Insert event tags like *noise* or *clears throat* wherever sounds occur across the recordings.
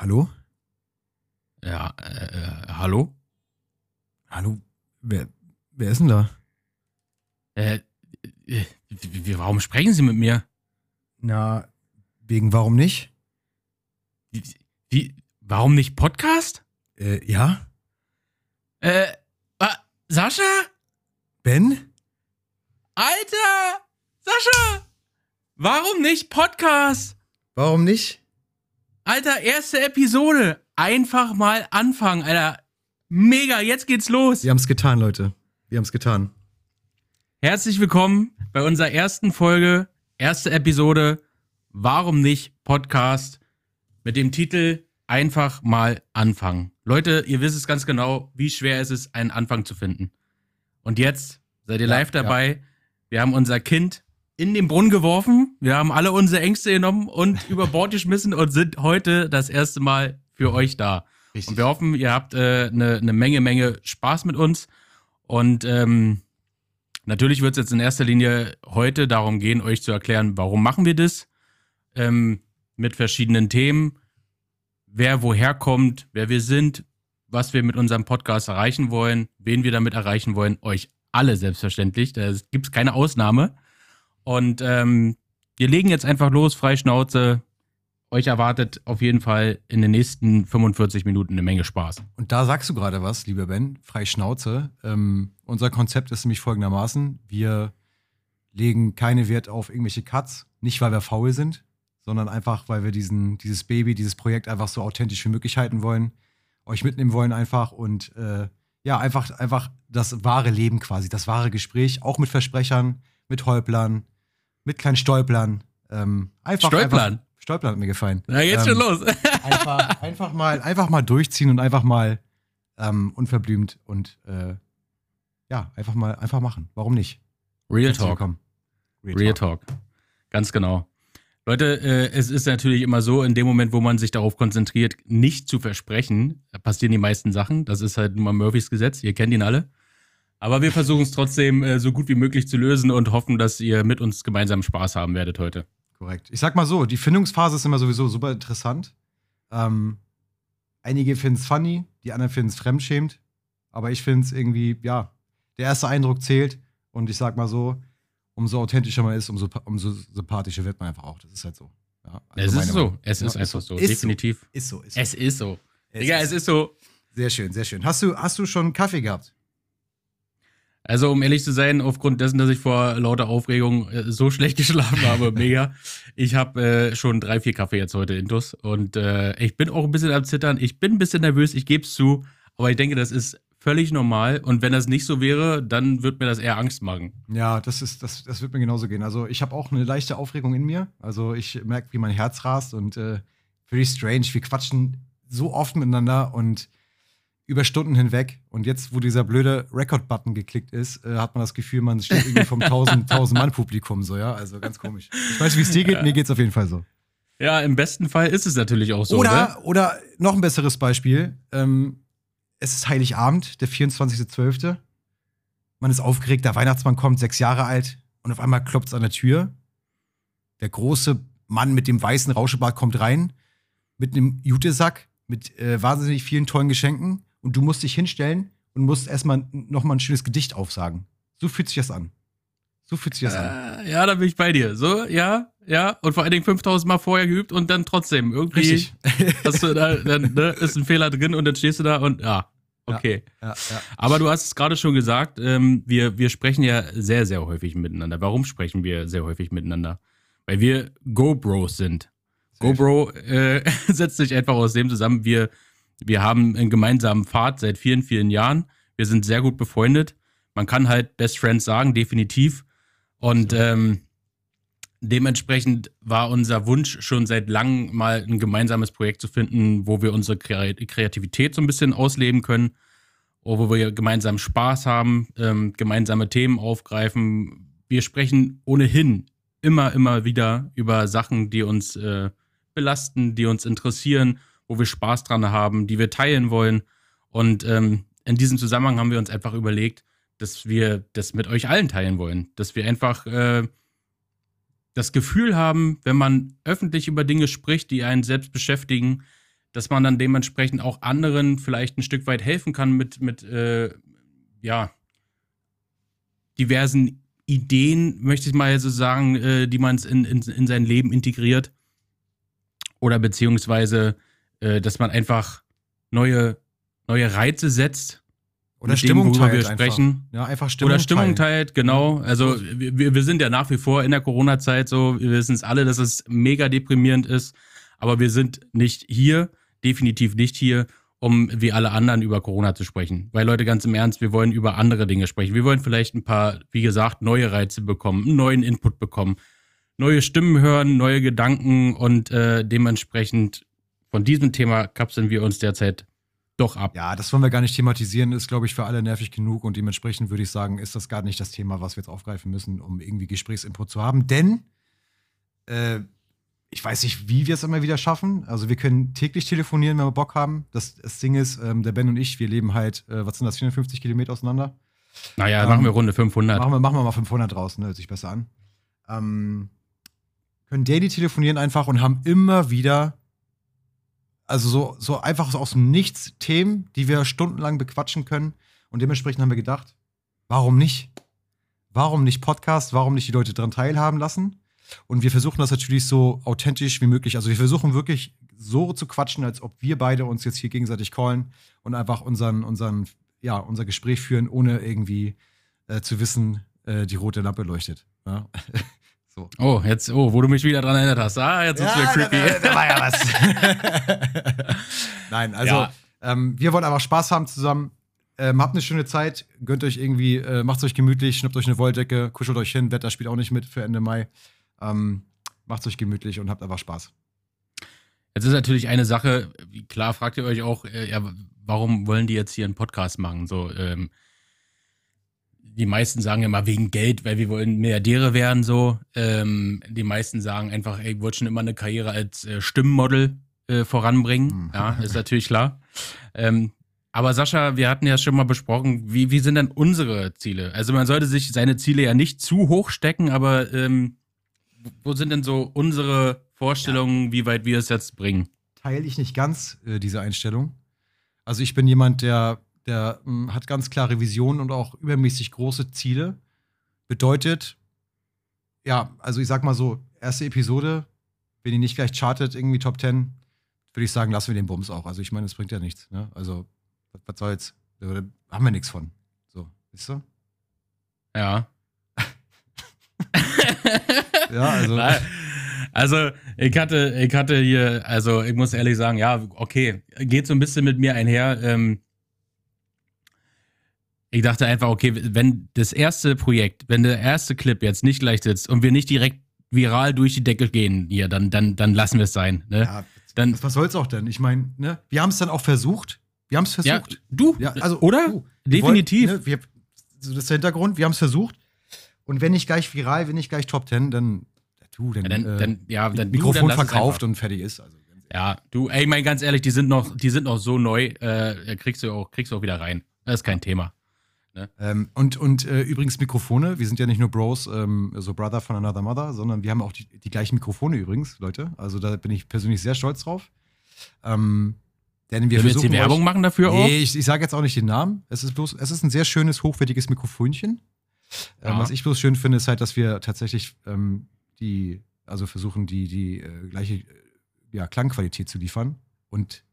Hallo? Ja, äh, äh, hallo? Hallo? Wer, wer ist denn da? Äh, äh, warum sprechen Sie mit mir? Na, wegen warum nicht? Wie, wie warum nicht Podcast? Äh, ja? Äh, wa- Sascha? Ben? Alter! Sascha! Warum nicht Podcast? Warum nicht? Alter, erste Episode. Einfach mal anfangen, Alter. Mega, jetzt geht's los. Wir haben's getan, Leute. Wir haben's getan. Herzlich willkommen bei unserer ersten Folge, erste Episode, Warum nicht Podcast mit dem Titel Einfach mal anfangen. Leute, ihr wisst es ganz genau, wie schwer es ist, einen Anfang zu finden. Und jetzt seid ihr Ja, live dabei. Wir haben unser Kind in den Brunnen geworfen. Wir haben alle unsere Ängste genommen und *laughs* über Bord geschmissen und sind heute das erste Mal für euch da. Und wir hoffen, ihr habt eine äh, ne Menge, Menge Spaß mit uns. Und ähm, natürlich wird es jetzt in erster Linie heute darum gehen, euch zu erklären, warum machen wir das. Ähm, mit verschiedenen Themen. Wer woher kommt, wer wir sind, was wir mit unserem Podcast erreichen wollen, wen wir damit erreichen wollen. Euch alle selbstverständlich. Da gibt es keine Ausnahme. Und ähm, wir legen jetzt einfach los, frei Schnauze. Euch erwartet auf jeden Fall in den nächsten 45 Minuten eine Menge Spaß. Und da sagst du gerade was, lieber Ben, frei Schnauze. Ähm, unser Konzept ist nämlich folgendermaßen: Wir legen keine Wert auf irgendwelche Cuts, nicht weil wir faul sind, sondern einfach, weil wir diesen, dieses Baby, dieses Projekt einfach so authentisch wie möglich halten wollen, euch mitnehmen wollen einfach und äh, ja, einfach, einfach das wahre Leben quasi, das wahre Gespräch, auch mit Versprechern, mit Häuplern, mit kleinen Stolplern. Ähm, einfach, Stolpern? Einfach, Stolpern hat mir gefallen. Na, geht's Ähm, schon los. *laughs* einfach, einfach, mal, einfach mal durchziehen und einfach mal ähm, unverblümt und äh, ja, einfach mal einfach machen. Warum nicht? Real Talk. willkommen. Real Talk. Ganz genau. Leute, äh, es ist natürlich immer so, in dem Moment, wo man sich darauf konzentriert, nicht zu versprechen, passieren die meisten Sachen. Das ist halt nun mal Murphys Gesetz. Ihr kennt ihn alle. Aber wir versuchen es trotzdem äh, so gut wie möglich zu lösen und hoffen, dass ihr mit uns gemeinsam Spaß haben werdet heute. Korrekt. Ich sag mal so, die Findungsphase ist immer sowieso super interessant. Ähm, einige finden es funny, die anderen finden es fremdschämend. Aber ich finde es irgendwie, ja, der erste Eindruck zählt. Und ich sag mal so, umso authentischer man ist, umso, umso sympathischer wird man einfach auch. Das ist halt so. Ja, also es ist so. Es ist einfach so. Ist Definitiv. So. Ist so. Ist so. Es ist so. Es Digga, ist es ist so. Sehr schön, sehr schön. Hast du, hast du schon Kaffee gehabt? Also, um ehrlich zu sein, aufgrund dessen, dass ich vor lauter Aufregung äh, so schlecht *laughs* geschlafen habe, mega. Ich habe äh, schon drei, vier Kaffee jetzt heute intus und äh, ich bin auch ein bisschen am Zittern. Ich bin ein bisschen nervös, ich gebe es zu, aber ich denke, das ist völlig normal und wenn das nicht so wäre, dann wird mir das eher Angst machen. Ja, das ist, das, das wird mir genauso gehen. Also ich habe auch eine leichte Aufregung in mir. Also ich merke, wie mein Herz rast und äh, very strange. Wir quatschen so oft miteinander und über Stunden hinweg. Und jetzt, wo dieser blöde Record-Button geklickt ist, äh, hat man das Gefühl, man steht irgendwie vom 1000, 1000 Mann Publikum so, ja. Also ganz komisch. Ich weiß, wie es dir geht. Mir geht es auf jeden Fall so. Ja, im besten Fall ist es natürlich auch so. oder, Ne? oder noch ein besseres Beispiel. Ähm, es ist Heiligabend, der 24.12. Man ist aufgeregt, der Weihnachtsmann kommt, sechs Jahre alt, und auf einmal klopft es an der Tür. Der große Mann mit dem weißen Rauschebart kommt rein, mit einem Jutesack, mit äh, wahnsinnig vielen tollen Geschenken. Und du musst dich hinstellen und musst erstmal noch mal ein schönes Gedicht aufsagen. So fühlt sich das an. So fühlt sich das an. Äh, ja, da bin ich bei dir. So, ja, ja. Und vor allen Dingen 5000 Mal vorher geübt und dann trotzdem irgendwie Richtig. *laughs* hast du da, dann ne, ist ein Fehler drin und dann stehst du da und ja, okay. Ja, ja. Aber du hast es gerade schon gesagt, ähm, wir, wir sprechen ja sehr, sehr häufig miteinander. Warum sprechen wir sehr häufig miteinander? Weil wir Go-Bros sind. Sehr GoPro äh, *laughs* setzt sich einfach aus dem zusammen, wir, wir haben einen gemeinsamen Pfad seit vielen, vielen Jahren. Wir sind sehr gut befreundet. Man kann halt Best Friends sagen, definitiv. Und ähm, dementsprechend war unser Wunsch schon seit langem mal ein gemeinsames Projekt zu finden, wo wir unsere Kre Kreativität so ein bisschen ausleben können, wo wir gemeinsam Spaß haben, ähm, gemeinsame Themen aufgreifen. Wir sprechen ohnehin immer, immer wieder über Sachen, die uns äh, belasten, die uns interessieren, wo wir Spaß dran haben, die wir teilen wollen. Und ähm, in diesem Zusammenhang haben wir uns einfach überlegt, dass wir das mit euch allen teilen wollen. Dass wir einfach äh, das Gefühl haben, wenn man öffentlich über Dinge spricht, die einen selbst beschäftigen, dass man dann dementsprechend auch anderen vielleicht ein Stück weit helfen kann mit, mit äh, ja, diversen Ideen, möchte ich mal so sagen, äh, die man in, in, in sein Leben integriert. Oder beziehungsweise, äh, dass man einfach neue, neue Reize setzt. Oder Stimmung dem, wir sprechen. Einfach. Ja, einfach Stimmung Oder Stimmung teilt, genau. Also wir, wir sind ja nach wie vor in der Corona-Zeit so, wir wissen es alle, dass es mega deprimierend ist. Aber wir sind nicht hier, definitiv nicht hier, um wie alle anderen über Corona zu sprechen. Weil Leute, ganz im Ernst, wir wollen über andere Dinge sprechen. Wir wollen vielleicht ein paar, wie gesagt, neue Reize bekommen, einen neuen Input bekommen, neue Stimmen hören, neue Gedanken und äh, dementsprechend von diesem Thema kapseln wir uns derzeit doch ab. Ja, das wollen wir gar nicht thematisieren, ist, glaube ich, für alle nervig genug und dementsprechend würde ich sagen, ist das gar nicht das Thema, was wir jetzt aufgreifen müssen, um irgendwie Gesprächsinput zu haben. Denn äh, ich weiß nicht, wie wir es immer wieder schaffen. Also wir können täglich telefonieren, wenn wir Bock haben. Das, das Ding ist, ähm, der Ben und ich, wir leben halt, äh, was sind das, 450 Kilometer auseinander? Naja, ähm, machen wir Runde 500. Machen wir, machen wir mal 500 draußen, ne? hört sich besser an. Ähm, können daily telefonieren einfach und haben immer wieder, also so, so einfach aus dem Nichts Themen, die wir stundenlang bequatschen können. Und dementsprechend haben wir gedacht, warum nicht? Warum nicht Podcast? Warum nicht die Leute daran teilhaben lassen? Und wir versuchen das natürlich so authentisch wie möglich. Also wir versuchen wirklich so zu quatschen, als ob wir beide uns jetzt hier gegenseitig callen und einfach unseren, unseren, ja, unser Gespräch führen, ohne irgendwie äh, zu wissen, äh, die rote Lampe leuchtet. Ja? *laughs* so. Oh, jetzt, oh, wo du mich wieder dran erinnert hast. Ah, jetzt ist ja, wieder creepy. Da, da, da, war ja was. *laughs* Nein, also ja. ähm, wir wollen einfach Spaß haben zusammen. Ähm, habt eine schöne Zeit, gönnt euch irgendwie, äh, macht euch gemütlich, schnappt euch eine Wolldecke, kuschelt euch hin. Wetter spielt auch nicht mit für Ende Mai. Ähm, macht's euch gemütlich und habt einfach Spaß. Jetzt ist natürlich eine Sache, klar fragt ihr euch auch, äh, ja, warum wollen die jetzt hier einen Podcast machen? So, ähm, die meisten sagen immer wegen Geld, weil wir wollen Milliardäre werden, so. Ähm, die meisten sagen einfach, ey, ich wollte schon immer eine Karriere als äh, Stimmmodel äh, voranbringen. Mhm. Ja, ist natürlich klar. Ähm, aber Sascha, wir hatten ja schon mal besprochen, wie, wie sind denn unsere Ziele? Also man sollte sich seine Ziele ja nicht zu hoch stecken, aber ähm, wo sind denn so unsere Vorstellungen, ja. wie weit wir es jetzt bringen? Teile ich nicht ganz äh, diese Einstellung. Also ich bin jemand, der, der mh, hm, hat ganz klare Visionen und auch übermäßig große Ziele. Bedeutet, ja, also ich sag mal so, erste Episode, wenn die nicht gleich chartet, irgendwie Top 10, würde ich sagen, lassen wir den Bums auch. Also ich meine, es bringt ja nichts. Ne? Also, was, was soll's? Da haben wir nichts von. So, wisst ihr? Ja. *laughs* Ja, also. Also, ich hatte, ich hatte hier, also ich muss ehrlich sagen, ja, okay, geht so ein bisschen mit mir einher. Ähm, ich dachte einfach, okay, wenn das erste Projekt, wenn der erste Clip jetzt nicht gleich sitzt und wir nicht direkt viral durch die Decke gehen hier, dann, dann, dann lassen wir es sein. Ne? Ja, dann, was, was soll's auch denn? Ich meine, ne, wir haben es dann auch versucht. Wir haben es versucht. Ja, du, ja, also, oder? Du. Definitiv. Wollen, ne, wir, das ist der Hintergrund, wir haben es versucht. Und wenn nicht gleich viral, wenn nicht gleich Top 10, dann du, dann, ja, dann, äh, dann ja, dann Mikrofon du, verkauft und fertig ist. Also, ja, du, ey, mein ganz ehrlich, die sind noch, die sind noch so neu, äh, kriegst du auch, kriegst du auch wieder rein. Das ist kein Thema. Ne? Ähm, und und äh, übrigens Mikrofone, wir sind ja nicht nur Bros, ähm, so Brother von Another Mother, sondern wir haben auch die, die gleichen Mikrofone übrigens, Leute. Also da bin ich persönlich sehr stolz drauf. Ähm, denn wir Willst du Werbung machen dafür auch? Nee, ich, ich sage jetzt auch nicht den Namen. Es ist bloß, es ist ein sehr schönes, hochwertiges Mikrofonchen. Ähm, was ich bloß schön finde, ist halt, dass wir tatsächlich ähm, die, also versuchen, die, die äh, gleiche äh, ja, Klangqualität zu liefern und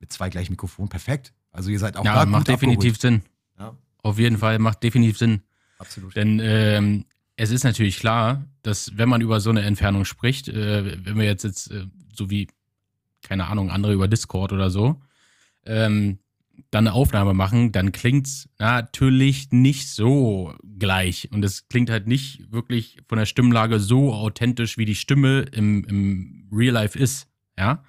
mit zwei gleichen Mikrofonen perfekt. Also ihr seid auch ja, macht definitiv abgeholt. Sinn. Auf jeden Fall macht definitiv Sinn. Absolut. Denn ähm, es ist natürlich klar, dass wenn man über so eine Entfernung spricht, äh, wenn wir jetzt jetzt äh, so wie keine Ahnung andere über Discord oder so, ähm, dann eine Aufnahme machen, dann klingt es natürlich nicht so gleich. Und es klingt halt nicht wirklich von der Stimmlage so authentisch, wie die Stimme im, im Real Life ist. Ja.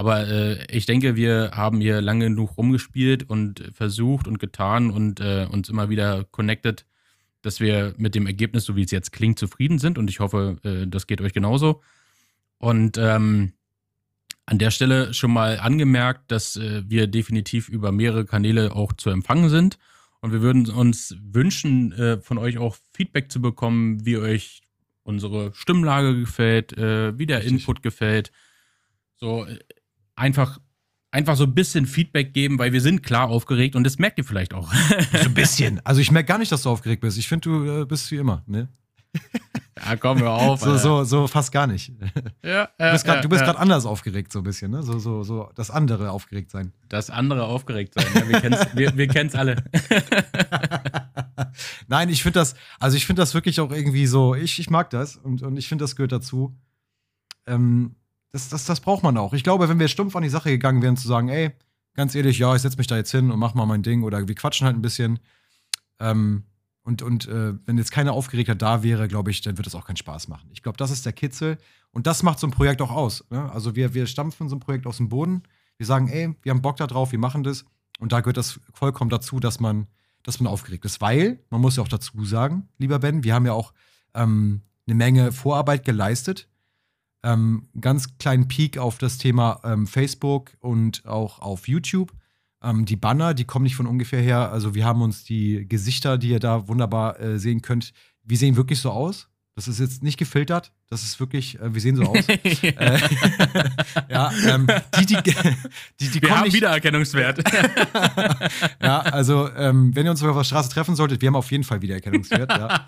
Aber äh, ich denke, wir haben hier lange genug rumgespielt und versucht und getan und äh, uns immer wieder connected, dass wir mit dem Ergebnis, so wie es jetzt klingt, zufrieden sind. Und ich hoffe, äh, das geht euch genauso. Und ähm, an der Stelle schon mal angemerkt, dass äh, wir definitiv über mehrere Kanäle auch zu empfangen sind. Und wir würden uns wünschen, äh, von euch auch Feedback zu bekommen, wie euch unsere Stimmlage gefällt, äh, wie der. Input gefällt. So einfach einfach so ein bisschen Feedback geben, weil wir sind klar aufgeregt und das merkt ihr vielleicht auch. *laughs* So ein bisschen. Also ich merke gar nicht, dass du aufgeregt bist. Ich finde, du äh, bist wie immer, ne? *laughs* Ja, komm, hör auf. So, so, so fast gar nicht. Ja, Du bist du bist ja. gerade anders aufgeregt, so ein bisschen, ne? So, so, so das andere aufgeregt sein. Das andere aufgeregt sein. Ja, wir kennen's, wir, wir kennen's alle. *laughs* Nein, ich finde das, also ich finde das wirklich auch irgendwie so, ich, ich mag das und, und ich finde, das gehört dazu. Ähm, das, das, das braucht man auch. Ich glaube, wenn wir stumpf an die Sache gegangen wären, zu sagen, ey, ganz ehrlich, ja, ich setze mich da jetzt hin und mach mal mein Ding oder wir quatschen halt ein bisschen. Ähm, und und äh, wenn jetzt keine Aufgeregtheit da wäre, glaube ich, dann wird es auch keinen Spaß machen. Ich glaube, das ist der Kitzel und das macht so ein Projekt auch aus. Ne? Also wir, wir stampfen so ein Projekt aus dem Boden. Wir sagen, ey, wir haben Bock da drauf, wir machen das. Und da gehört das vollkommen dazu, dass man, dass man aufgeregt ist. Weil, man muss ja auch dazu sagen, lieber Ben, wir haben ja auch ähm, eine Menge Vorarbeit geleistet. Ähm, ganz kleinen Peak auf das Thema ähm, Facebook und auch auf YouTube. Ähm, die Banner, die kommen nicht von ungefähr her. Also wir haben uns die Gesichter, die ihr da wunderbar äh, sehen könnt, wir sehen wirklich so aus. Das ist jetzt nicht gefiltert. Das ist wirklich, äh, wir sehen so aus. *laughs* äh, *laughs* ja, ähm, die, die, *laughs* die, die wir haben nicht, Wiedererkennungswert. ja, also ähm, wenn ihr uns auf der Straße treffen solltet, wir haben auf jeden Fall Wiedererkennungswert. ja.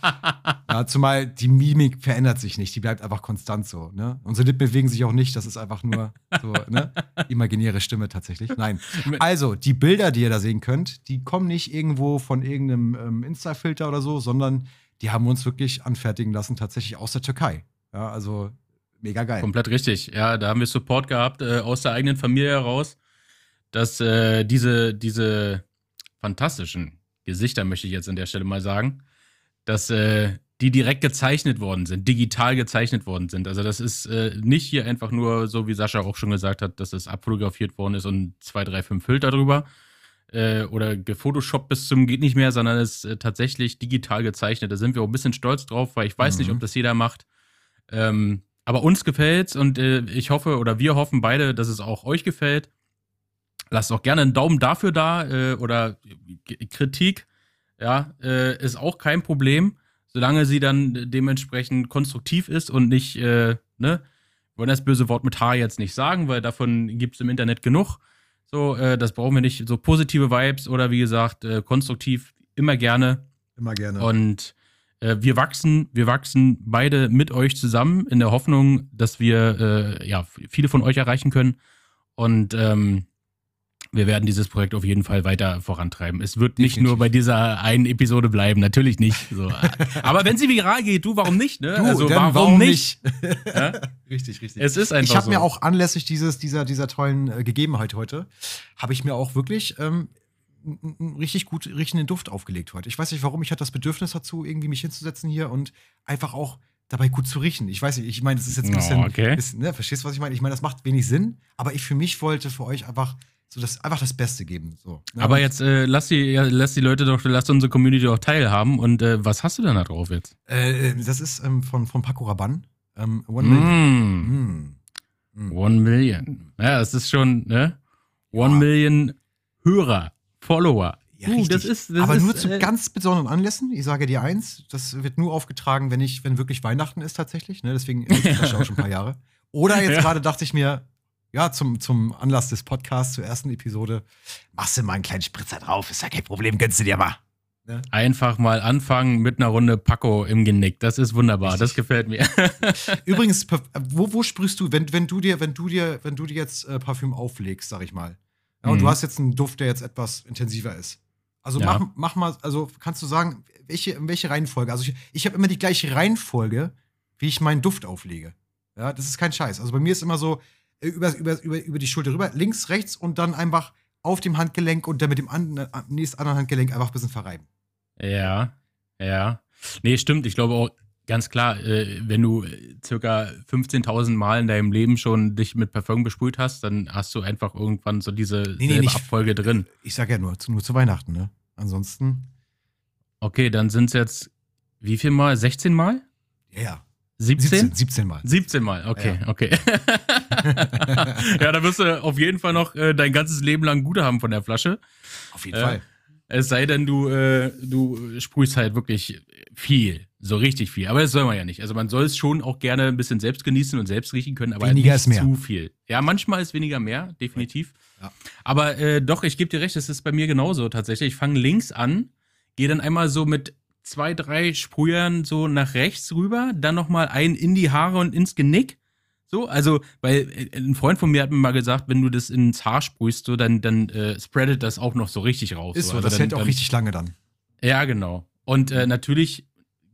ja, zumal die Mimik verändert sich nicht, die bleibt einfach konstant so. Ne? Unsere Lippen bewegen sich auch nicht, das ist einfach nur so ne? imaginäre Stimme tatsächlich. Nein. Also die Bilder, die ihr da sehen könnt, die kommen nicht irgendwo von irgendeinem ähm, Insta-Filter oder so, sondern die haben uns wirklich anfertigen lassen, tatsächlich aus der Türkei. Ja, also mega geil. Komplett richtig. Ja, da haben wir Support gehabt äh, aus der eigenen Familie heraus, dass äh, diese, diese fantastischen Gesichter, möchte ich jetzt an der Stelle mal sagen, dass äh, die direkt gezeichnet worden sind, digital gezeichnet worden sind. Also das ist äh, nicht hier einfach nur, so wie Sascha auch schon gesagt hat, dass es abfotografiert worden ist und zwei, drei, fünf Filter drüber äh, oder gefotoshoppt bis zum geht nicht mehr, sondern es ist äh, tatsächlich digital gezeichnet. Da sind wir auch ein bisschen stolz drauf, weil ich weiß nicht, Mhm. ob das jeder macht. Ähm, aber uns gefällt's und äh, ich hoffe oder wir hoffen beide, dass es auch euch gefällt. Lasst auch gerne einen Daumen dafür da äh, oder Kritik. Ja, äh, ist auch kein Problem, solange sie dann dementsprechend konstruktiv ist und nicht, ne, wir wollen das böse Wort mit H jetzt nicht sagen, weil davon gibt's im Internet genug. So, äh, das brauchen wir nicht. So positive Vibes oder wie gesagt, äh, konstruktiv immer gerne. Immer gerne. Und äh, wir wachsen, wir wachsen beide mit euch zusammen in der Hoffnung, dass wir äh, ja viele von euch erreichen können. Und ähm, wir werden dieses Projekt auf jeden Fall weiter vorantreiben. Es wird nicht Definitiv. nur bei dieser einen Episode bleiben, natürlich nicht. So. *laughs* Aber wenn sie viral geht, du, warum nicht? Ne? Du, also dann warum, nicht? *laughs* Ja? richtig, richtig. Es ist einfach Ich habe so. mir auch anlässlich dieses, dieser, dieser tollen äh, Gegebenheit heute, habe ich mir auch wirklich ähm, einen richtig gut riechenden Duft aufgelegt heute. Ich weiß nicht warum, ich hatte das Bedürfnis dazu, irgendwie mich hinzusetzen hier und einfach auch dabei gut zu riechen. Ich weiß nicht, ich meine, das ist jetzt ein Oh, bisschen, okay. bisschen ne, verstehst du, was ich meine? Ich meine, das macht wenig Sinn, aber ich für mich wollte für euch einfach so das, einfach das Beste geben. So, ne? Aber jetzt äh, lass, die, ja, lass die Leute doch, lass unsere Community doch teilhaben. Und äh, was hast du denn da drauf jetzt? Äh, das ist ähm, von, von Paco Rabanne. Ähm, One Million. Mm. Mm. Mm. One Million. Ja, das ist schon, ne? One Ja. Million Hörer, Follower. Ja, Uh, das ist, das Aber ist, nur zu äh, ganz besonderen Anlässen. Ich sage dir eins, das wird nur aufgetragen, wenn ich, wenn wirklich Weihnachten ist tatsächlich. Ne? Deswegen *laughs* ist das schon ein paar Jahre. Oder jetzt Ja. gerade dachte ich mir, ja, zum, zum Anlass des Podcasts zur ersten Episode, machst du mal einen kleinen Spritzer drauf, ist ja kein Problem, gönnst du dir mal. Einfach mal anfangen mit einer Runde Paco im Genick. Das ist wunderbar. Richtig. Das gefällt mir. *laughs* Übrigens, wo, wo sprühst du, wenn, wenn du dir, wenn du dir, wenn du dir jetzt äh, Parfüm auflegst, sag ich mal. Ja, und Mhm. du hast jetzt einen Duft, der jetzt etwas intensiver ist. Also Ja. mach, mach mal, also kannst du sagen, welche, welche Reihenfolge? Also ich, ich habe immer die gleiche Reihenfolge, wie ich meinen Duft auflege. Ja, das ist kein Scheiß. Also bei mir ist immer so über, über, über, über die Schulter rüber, links, rechts und dann einfach auf dem Handgelenk und dann mit dem an, äh, nächsten anderen Handgelenk einfach ein bisschen verreiben. ja, ja. Nee, stimmt. Ich glaube auch ganz klar, äh, wenn du äh, circa 15.000 Mal in deinem Leben schon dich mit Parfum besprüht hast, dann hast du einfach irgendwann so diese nee, selbe nicht- Abfolge drin. Ich sag ja nur, zu, nur zu Weihnachten, ne? Ansonsten, Okay, dann sind es jetzt wie viel Mal? 16 Mal? ja, ja. 17? 17, 17 Mal. 17 Mal, okay, Ja. okay. *laughs* ja, da wirst du auf jeden Fall noch äh, dein ganzes Leben lang Gute haben von der Flasche. Auf jeden Äh, Fall. Es sei denn, du, äh, du sprühst halt wirklich viel. so richtig viel. Aber das soll man ja nicht. Also man soll es schon auch gerne ein bisschen selbst genießen und selbst riechen können, aber Weniger nicht ist mehr. zu viel. Ja, manchmal ist weniger mehr, definitiv. Ja. Aber äh, doch, ich gebe dir recht, es ist bei mir genauso tatsächlich. Ich fange links an, gehe dann einmal so mit zwei, drei Sprühern so nach rechts rüber, dann nochmal einen in die Haare und ins Genick. So, also, weil äh, ein Freund von mir hat mir mal gesagt, wenn du das ins Haar sprühst, so, dann, dann äh, spreadet das auch noch so richtig raus. Ist so, Also das dann, hält auch dann, richtig lange dann. Ja, genau. Und äh, natürlich,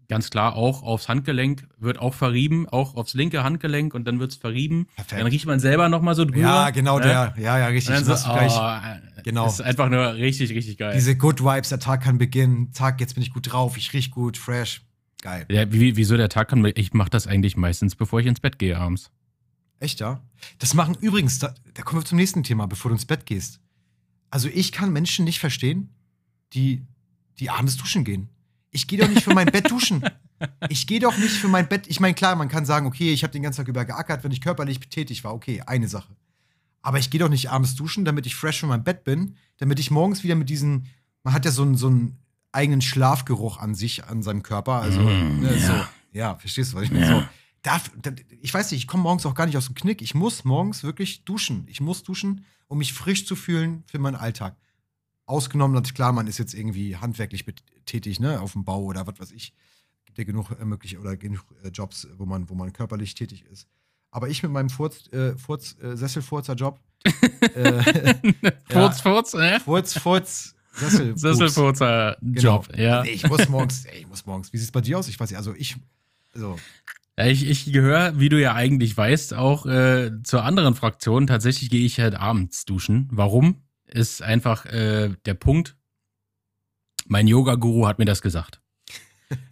ganz klar, auch aufs Handgelenk wird auch verrieben, auch aufs linke Handgelenk und dann wird's verrieben. Perfekt. Dann riecht man selber nochmal so drüber. Ja, genau, ne? der. Ja, ja, Und richtig. dann Das so, gleich. oh, Genau. Das ist einfach nur richtig, richtig geil. Diese Good Vibes, der Tag kann beginnen. Tag, jetzt bin ich gut drauf, ich riech gut, fresh. Geil. ja, wie, wieso der Tag kann, ich mache das eigentlich meistens, bevor ich ins Bett gehe abends. Echt, ja? Das machen übrigens, da, da kommen wir zum nächsten Thema, bevor du ins Bett gehst. Also ich kann Menschen nicht verstehen, die, die abends duschen gehen. Ich gehe doch nicht für mein Bett duschen. Ich gehe doch nicht für mein Bett. Ich meine, klar, man kann sagen, okay, ich habe den ganzen Tag über geackert, wenn ich körperlich tätig war. Okay, eine Sache. Aber ich gehe doch nicht abends duschen, damit ich fresh für mein Bett bin, damit ich morgens wieder mit diesen, man hat ja so einen, so einen eigenen Schlafgeruch an sich, an seinem Körper. Also, Mm, ne, ja. so. Ja, verstehst du, was ich meine? Ja. So, darf, da- ich weiß nicht, ich komme morgens auch gar nicht aus dem Knick. Ich muss morgens wirklich duschen. Ich muss duschen, um mich frisch zu fühlen für meinen Alltag. Ausgenommen, natürlich, klar, man ist jetzt irgendwie handwerklich tätig, ne, auf dem Bau oder was weiß ich. Gibt ja genug äh, möglich oder genug äh, Jobs, wo man, wo man körperlich tätig ist. Aber ich mit meinem Furz, äh, Furz, äh, Sesselfurzer-Job. äh, *laughs* Furz, Furz, äh? Furz, Furz, Sessel. Sesselfurzer Genau. Job, ja. Nee, ich muss morgens, ey, ich muss morgens. Wie sieht es bei dir aus? Ich weiß nicht, also ich, also, Ja, Ich, ich gehöre, wie du ja eigentlich weißt, auch äh, zur anderen Fraktion. Tatsächlich gehe ich halt abends duschen. Warum? Ist einfach äh, der Punkt. Mein Yoga-Guru hat mir das gesagt.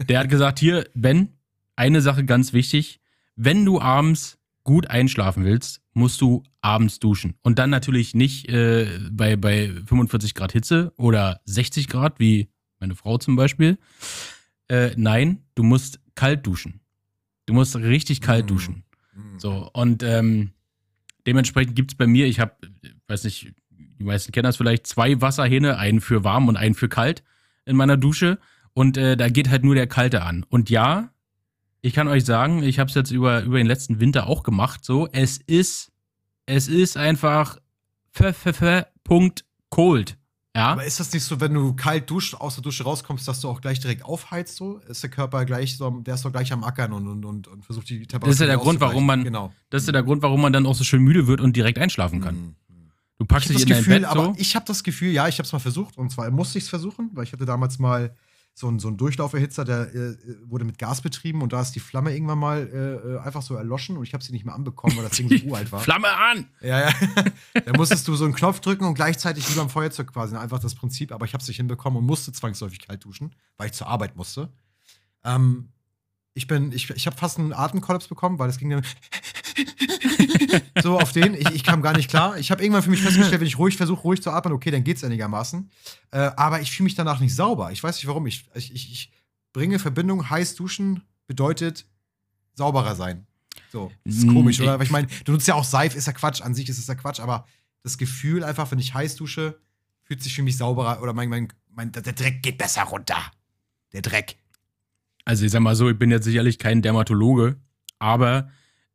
Der hat gesagt, hier, Ben, eine Sache ganz wichtig. Wenn du abends gut einschlafen willst, musst du abends duschen. Und dann natürlich nicht äh, bei, bei 45 Grad Hitze oder 60 Grad, wie meine Frau zum Beispiel. Äh, nein, du musst kalt duschen. Du musst richtig kalt Mm. duschen. mh. So, und ähm, dementsprechend gibt es bei mir, ich habe, weiß nicht, die meisten kennen das vielleicht, zwei Wasserhähne, einen für warm und einen für kalt in meiner Dusche. Und äh, da geht halt nur der kalte an. Und ja, ich kann euch sagen, ich habe es jetzt über, über den letzten Winter auch gemacht. So, es ist, es ist einfach Punkt cold. Ja. Aber ist das nicht so, wenn du kalt duscht, aus der Dusche rauskommst, dass du auch gleich direkt aufheizt? So? Ist der Körper gleich so, der ist doch gleich am Ackern und, und, und, und versucht die Temperatur Das ist ja der Grund, warum man-. Genau. Das ist ja der Grund, warum man dann auch so schön müde wird und direkt einschlafen kann. Mhm. Du packst dich das in dein Gefühl, Bett aber so. ich habe das Gefühl, ja, ich habe es mal versucht und zwar musste ich es versuchen, weil ich hatte damals mal so einen, so einen Durchlauferhitzer, der äh, wurde mit Gas betrieben und da ist die Flamme irgendwann mal äh, äh, einfach so erloschen und ich habe sie nicht mehr anbekommen, weil das Ding so *laughs* uralt war. Flamme an! Ja, ja. *laughs* da musstest du so einen Knopf drücken und gleichzeitig wie beim Feuerzeug quasi. Einfach das Prinzip, aber ich habe es nicht hinbekommen und musste zwangsläufig kalt duschen, weil ich zur Arbeit musste. Ähm, ich bin, ich, ich habe fast einen Atemkollaps bekommen, weil es ging dann *laughs* so auf den. Ich, ich kam gar nicht klar. Ich habe irgendwann für mich festgestellt, wenn ich ruhig versuche, ruhig zu atmen, okay, dann geht's einigermaßen. Äh, aber ich fühle mich danach nicht sauber. Ich weiß nicht warum. Ich, ich, ich, bringe Verbindung, heiß duschen bedeutet sauberer sein. So, das ist Mm, komisch, oder? Weil ich meine, du nutzt ja auch Seife, ist ja Quatsch, an sich ist es ja Quatsch, aber das Gefühl einfach, wenn ich heiß dusche, fühlt sich für mich sauberer oder mein, mein, mein, der Dreck geht besser runter. Der Dreck. Also ich sag mal so, ich bin jetzt sicherlich kein Dermatologe, aber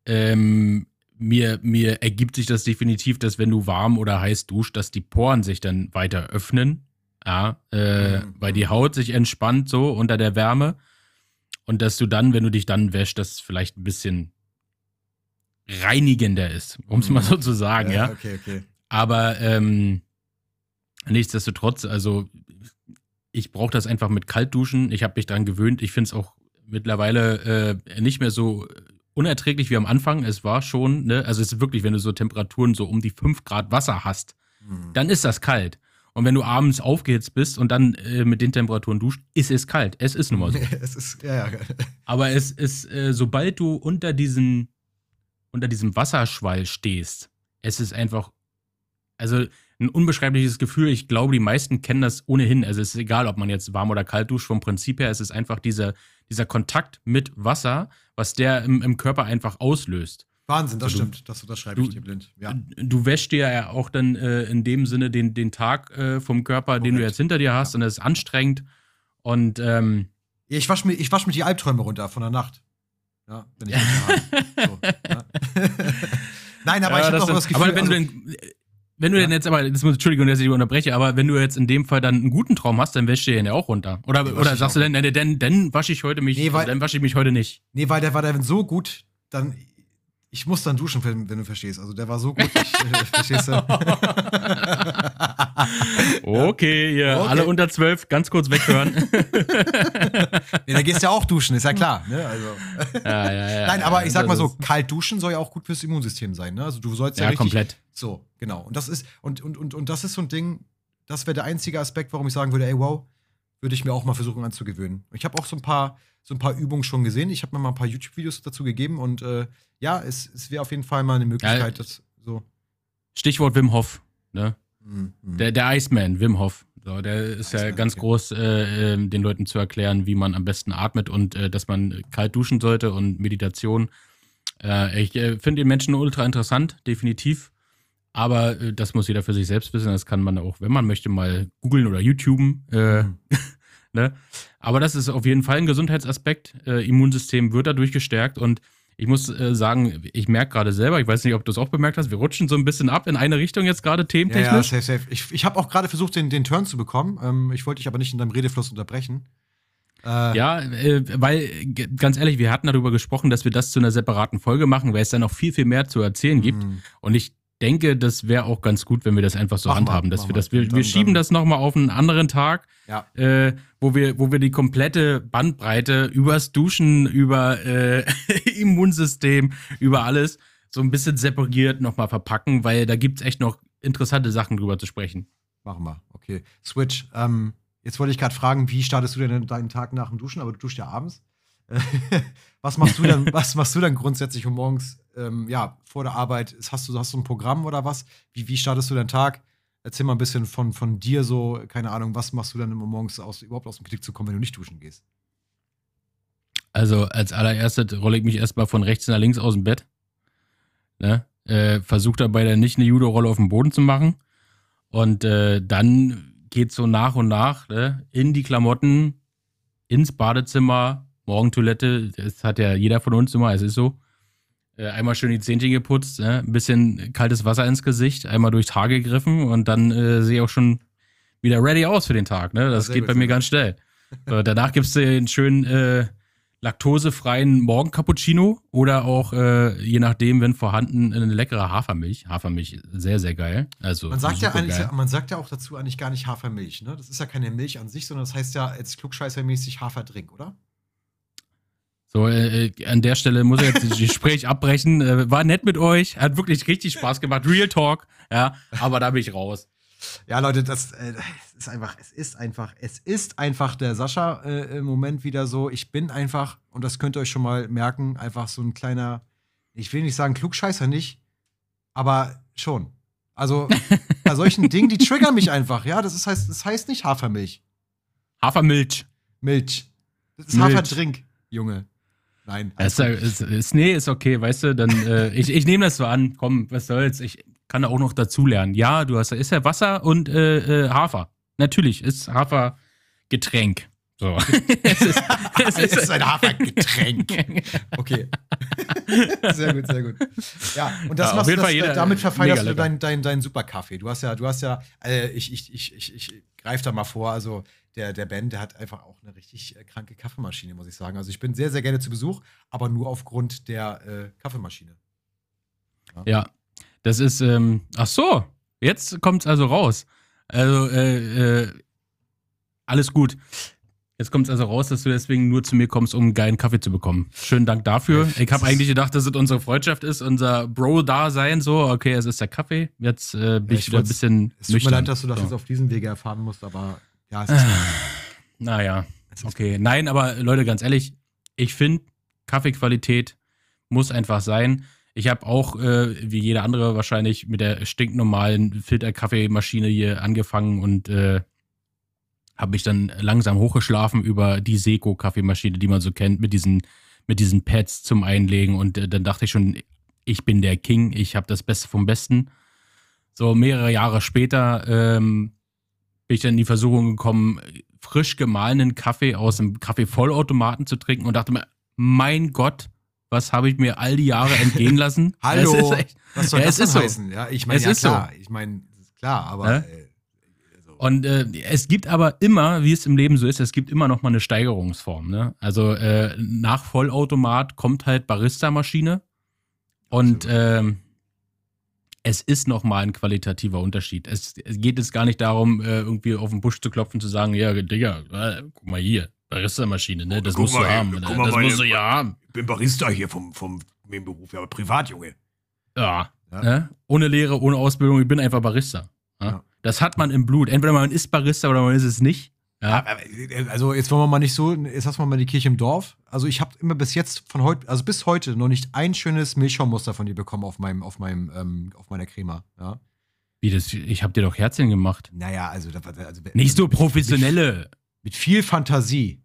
ähm, mir, mir ergibt sich das definitiv, dass wenn du warm oder heiß duscht, dass die Poren sich dann weiter öffnen. Ja, äh, Mhm. weil die Haut sich entspannt so unter der Wärme. Und dass du dann, wenn du dich dann wäschst, das vielleicht ein bisschen reinigender ist, um es mal Mhm. so zu sagen, ja. Okay, okay. Aber ähm, nichtsdestotrotz, also ich brauche das einfach mit Kaltduschen. Ich habe mich daran gewöhnt. Ich finde es auch mittlerweile äh, nicht mehr so unerträglich wie am Anfang. Es war schon, ne, also es ist wirklich, wenn du so Temperaturen so um die 5 Grad Wasser hast, Hm. dann ist das kalt. Und wenn du abends aufgehitzt bist und dann äh, mit den Temperaturen duscht, ist es kalt. Es ist nun mal so. *laughs* es ist, ja, ja. *laughs* Aber es ist, äh, sobald du unter diesem, unter diesem Wasserschwall stehst, es ist einfach, also ein unbeschreibliches Gefühl. Ich glaube, die meisten kennen das ohnehin. Also es ist egal, ob man jetzt warm oder kalt duscht. Vom Prinzip her, es ist einfach dieser, dieser Kontakt mit Wasser, was der im, im Körper einfach auslöst. Wahnsinn, das Also du- stimmt. Das unterschreibe ich du- dir blind. Ja. Du wäschst dir ja auch dann äh, in dem Sinne den, den Tag äh, vom Körper, den du jetzt hinter dir hast, Ja. und das ist anstrengend. Und ähm, Ich wasche mir, wasch mir die Albträume runter von der Nacht. Ja, wenn ich *laughs* so, ja. *laughs* Nein, aber ja, ich habe doch das Gefühl. Aber wenn also, du denn, wenn du ja. denn jetzt, aber das muss, Entschuldigung, dass ich dich unterbreche, aber wenn du jetzt in dem Fall dann einen guten Traum hast, dann wäschst du den ja auch runter. Oder, nee, oder sagst du dann, dann, dann, dann wasche ich heute mich, nee, weil, dann wasche ich mich heute nicht. Nee, weil der war dann so gut, dann, ich muss dann duschen, wenn, wenn du verstehst. Also der war so gut, ich, äh, *laughs* verstehst du? *laughs* okay, ihr okay. alle unter zwölf, ganz kurz weghören. *laughs* nee, da gehst du ja auch duschen, ist ja klar. Ne? Also. Ja, ja, ja, Nein, aber ich sag mal so, kalt duschen soll ja auch gut fürs Immunsystem sein. Ne? Also du sollst ja, ja richtig, komplett. So, genau. Und das ist, und, und, und, und das ist so ein Ding, das wäre der einzige Aspekt, warum ich sagen würde, ey, wow, würde ich mir auch mal versuchen anzugewöhnen. Ich habe auch so ein paar, so ein paar Übungen schon gesehen. Ich habe mir mal ein paar YouTube-Videos dazu gegeben und äh, ja, es, es wäre auf jeden Fall mal eine Möglichkeit, ja, das so. Stichwort Wim Hof, ne? Mhm. Der, der Iceman, Wim Hof. So, der ist Iceman, ja ganz okay. groß, äh, äh, den Leuten zu erklären, wie man am besten atmet und äh, dass man kalt duschen sollte und Meditation. Äh, ich finde den Menschen ultra interessant, definitiv. Aber äh, das muss jeder für sich selbst wissen. Das kann man auch, wenn man möchte, mal googeln oder YouTuben. Mhm. *laughs* ne? Aber das ist auf jeden Fall ein Gesundheitsaspekt. Immunsystem wird dadurch gestärkt und ich muss äh, sagen, ich merke gerade selber, ich weiß nicht, ob du es auch bemerkt hast, wir rutschen so ein bisschen ab in eine Richtung jetzt gerade thementechnisch. Ja, ja, safe, safe. Ich, ich habe auch gerade versucht, den, den Turn zu bekommen. Ähm, ich wollte dich aber nicht in deinem Redefluss unterbrechen. Äh, ja, äh, weil, ganz ehrlich, wir hatten darüber gesprochen, dass wir das zu einer separaten Folge machen, weil es da noch viel, viel mehr zu erzählen gibt. Mm. Und ich denke, das wäre auch ganz gut, wenn wir das einfach so mach handhaben, mal, dass wir das, wir, wir schieben das nochmal auf einen anderen Tag, ja. äh, wo wir, wo wir die komplette Bandbreite übers Duschen, über äh, *laughs* Immunsystem, über alles so ein bisschen separiert nochmal verpacken, weil da gibt es echt noch interessante Sachen drüber zu sprechen. Machen wir, okay. Switch, ähm, jetzt wollte ich gerade fragen, wie startest du denn deinen Tag nach dem Duschen, aber du duschst ja abends. *laughs* was machst du dann, was machst du dann grundsätzlich um morgens ähm, ja, vor der Arbeit, hast du, hast du ein Programm oder was? Wie, wie startest du deinen Tag? Erzähl mal ein bisschen von, von dir so, keine Ahnung, was machst du dann immer morgens aus, überhaupt aus dem Klick zu kommen, wenn du nicht duschen gehst? Also als allererstes rolle ich mich erstmal von rechts nach links aus dem Bett. Ne? Äh, Versuche dabei dann nicht eine Judo-Rolle auf dem Boden zu machen. Und äh, dann geht so nach und nach ne? in die Klamotten, ins Badezimmer, Morgentoilette. Das hat ja jeder von uns immer, es ist so. Äh, einmal schön die Zähnchen geputzt, ne? ein bisschen kaltes Wasser ins Gesicht, einmal durchs Haar gegriffen und dann äh, sehe ich auch schon wieder ready aus für den Tag. Ne? Das geht bei mir ganz schnell. *laughs* So, danach gibt es den schönen äh, laktosefreien Morgen-Cappuccino oder auch, äh, je nachdem, wenn vorhanden, eine leckere Hafermilch. Hafermilch, sehr, sehr geil. Also, man sagt ja eigentlich, geil. man sagt ja auch dazu eigentlich gar nicht Hafermilch. Ne? Das ist ja keine Milch an sich, sondern das heißt ja jetzt klugscheißermäßig Haferdrink, oder? So, äh, äh, an der Stelle muss ich jetzt das Gespräch abbrechen. Äh, war nett mit euch, hat wirklich richtig Spaß gemacht. Real Talk, ja, aber da bin ich raus. Ja, Leute, das äh, ist einfach, es ist einfach, es ist einfach der Sascha äh, im Moment wieder so. Ich bin einfach, und das könnt ihr euch schon mal merken, einfach so ein kleiner, ich will nicht sagen Klugscheißer nicht, aber schon. Also *laughs* bei solchen Dingen, die triggern mich einfach, ja. Das ist, heißt, das heißt nicht Hafermilch. Hafermilch. Milch. Das ist Milch. Haferdrink, Junge. Nein. Ist, ist, ist, nee, ist okay, weißt du, dann, äh, *laughs* ich, ich nehme das so an, komm, was soll's, ich kann da auch noch dazulernen. Ja, du hast, ist ja Wasser und äh, äh, Hafer. Natürlich, ist Hafer Getränk. So. *laughs* es ist, es ist, ein Hafergetränk. Okay. *laughs* sehr gut, sehr gut. Ja, und das ja, machst du, das, jeder, damit verfeierst du deinen dein, dein Superkaffee. Du hast ja, du hast ja, äh, ich, ich, ich, ich, ich greife da mal vor, also der, der Ben, der hat einfach auch eine richtig äh, kranke Kaffeemaschine, muss ich sagen. Also ich bin sehr, sehr gerne zu Besuch, aber nur aufgrund der äh, Kaffeemaschine. Ja. ja, das ist, ähm, ach so, jetzt kommt es also raus. Also, äh, äh, alles gut. Jetzt kommt es also raus, dass du deswegen nur zu mir kommst, um einen geilen Kaffee zu bekommen. Schönen Dank dafür. Ich habe eigentlich gedacht, dass es unsere Freundschaft ist, unser Bro-Dasein. So, okay, es ist der Kaffee. Jetzt äh, bin ja, ich, wieder ein bisschen. Es tut mir leid, dass du das so. jetzt auf diesem Wege erfahren musst, aber ja, es ist. *sighs* naja, okay. Nein, aber Leute, ganz ehrlich, ich finde, Kaffeequalität muss einfach sein. Ich habe auch, äh, wie jeder andere wahrscheinlich, mit der stinknormalen Filterkaffeemaschine hier angefangen und äh, habe mich dann langsam hochgeschlafen über die Seco-Kaffeemaschine, die man so kennt, mit diesen, mit diesen Pads zum Einlegen. Und äh, dann dachte ich schon, ich bin der King, ich habe das Beste vom Besten. So mehrere Jahre später ähm, bin ich dann in die Versuchung gekommen, frisch gemahlenen Kaffee aus dem Kaffeevollautomaten zu trinken und dachte mir, mein Gott, was habe ich mir all die Jahre entgehen *laughs* lassen? Hallo, echt, was soll ja, das es ist denn so. heißen? Ja, ich meine, Es ja ist so. klar, ich meine, klar, aber Ja? äh, so. Und äh, es gibt aber immer, wie es im Leben so ist, es gibt immer noch mal eine Steigerungsform. Ne? Also äh, nach Vollautomat kommt halt Barista-Maschine und ähm, es ist noch mal ein qualitativer Unterschied. Es, es geht jetzt gar nicht darum, äh, irgendwie auf den Busch zu klopfen, zu sagen, ja, Digga, äh, guck mal hier, Barista-Maschine, ne? Das Guck musst du mal, haben. guck ne? mal, Das meine- musst du ja haben. Ich bin Barista hier vom, vom Beruf, ja, aber Privatjunge. Ja. Ja. Ne? Ohne Lehre, ohne Ausbildung, ich bin einfach Barista. Ja? Ja. Das hat man im Blut. Entweder man ist Barista oder man ist es nicht. Ja. Also jetzt wollen wir mal nicht so, jetzt lassen wir mal die Kirche im Dorf. Also ich habe immer bis jetzt von heute, also bis heute noch nicht ein schönes Milchschaummuster von dir bekommen auf meinem, auf meinem, ähm, auf meiner Crema. Ja. Wie das, ich habe dir doch Herzchen gemacht. Naja, also, also Nicht so professionelle. Mit, mit viel Fantasie.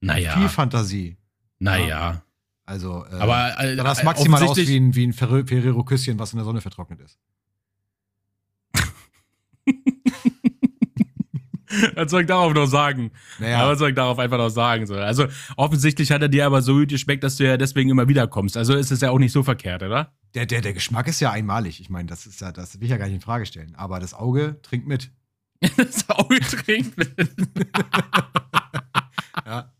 Mit viel Naja, Fantasie. naja. Also, äh, Aber äh, das maximal aus wie ein, wie ein Ferre- Ferrero-Küsschen, was in der Sonne vertrocknet ist. *laughs* Was soll ich darauf noch sagen? Ja. Naja, Was soll ich darauf einfach noch sagen? So. Also offensichtlich hat er dir aber so gut geschmeckt, dass du ja deswegen immer wieder kommst. Also ist es ja auch nicht so verkehrt, oder? der, der, der Geschmack ist ja einmalig. Ich meine, das ist ja, das will ich ja gar nicht in Frage stellen. Aber das Auge trinkt mit. *laughs* das Auge trinkt. *laughs* Ja.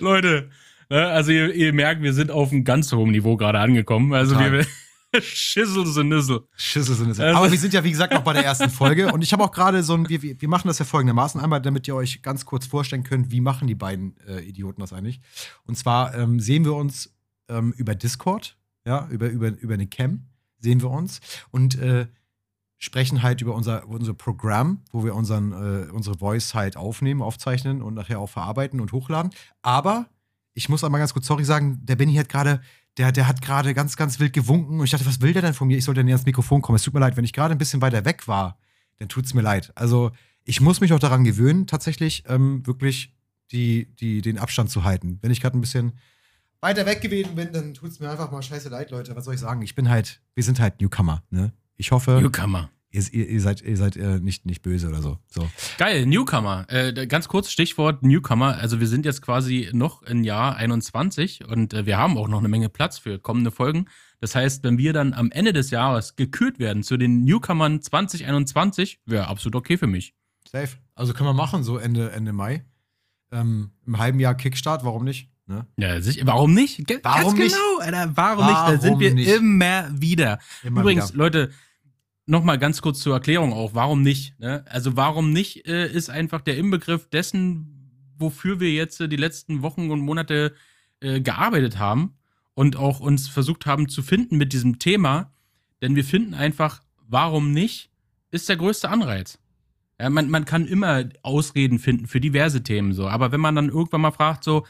Leute, ne, also ihr, ihr merkt, wir sind auf einem ganz hohen Niveau gerade angekommen. Also Total. wir *laughs* schissel so nissel. Schüsse sind es. Also- Aber wir sind ja, wie gesagt, noch bei der ersten Folge. Und ich habe auch gerade so ein, wir, wir wir machen das ja folgendermaßen. Einmal, damit ihr euch ganz kurz vorstellen könnt, wie machen die beiden äh, Idioten das eigentlich. Und zwar ähm, sehen wir uns ähm, über Discord, ja, über, über, über eine Cam sehen wir uns und äh, sprechen halt über unser, unser Programm, wo wir unseren, äh, unsere Voice halt aufnehmen, aufzeichnen und nachher auch verarbeiten und hochladen. Aber ich muss einmal ganz kurz sorry sagen, der Benny hat gerade, der, der hat gerade ganz, ganz wild gewunken und ich dachte, was will der denn von mir? Ich sollte näher ans Mikrofon kommen. Es tut mir leid, wenn ich gerade ein bisschen weiter weg war, dann tut es mir leid. Also ich muss mich auch daran gewöhnen, tatsächlich ähm, wirklich die, die, den Abstand zu halten. Wenn ich gerade ein bisschen weiter weg gewesen bin, dann tut es mir einfach mal scheiße leid, Leute. Was soll ich sagen? Ich bin halt, wir sind halt Newcomer, ne? Ich hoffe, Newcomer. Ihr, ihr, ihr seid, ihr seid äh, nicht, nicht böse oder so. so. Geil, Newcomer. Äh, ganz kurz Stichwort Newcomer. Also wir sind jetzt quasi noch im Jahr 21 und äh, wir haben auch noch eine Menge Platz für kommende Folgen. Das heißt, wenn wir dann am Ende des Jahres gekürt werden zu den Newcomern 2021, wäre absolut okay für mich. Safe. Also können wir machen, so Ende, Ende Mai. Ähm, Im halben Jahr Kickstart, warum nicht? Ne? Ja, sicher. Warum nicht? Warum Ganz nicht? genau, Alter. Warum, nicht? Da sind Warum wir nicht? immer wieder. Immer Übrigens, wieder. Leute, noch mal ganz kurz zur Erklärung auch. Warum nicht? Ne? Also warum nicht äh, ist einfach der Inbegriff dessen, wofür wir jetzt äh, die letzten Wochen und Monate äh, gearbeitet haben und auch uns versucht haben zu finden mit diesem Thema. Denn wir finden einfach, warum nicht, ist der größte Anreiz. Ja, man, man kann immer Ausreden finden für diverse Themen so. Aber wenn man dann irgendwann mal fragt, so,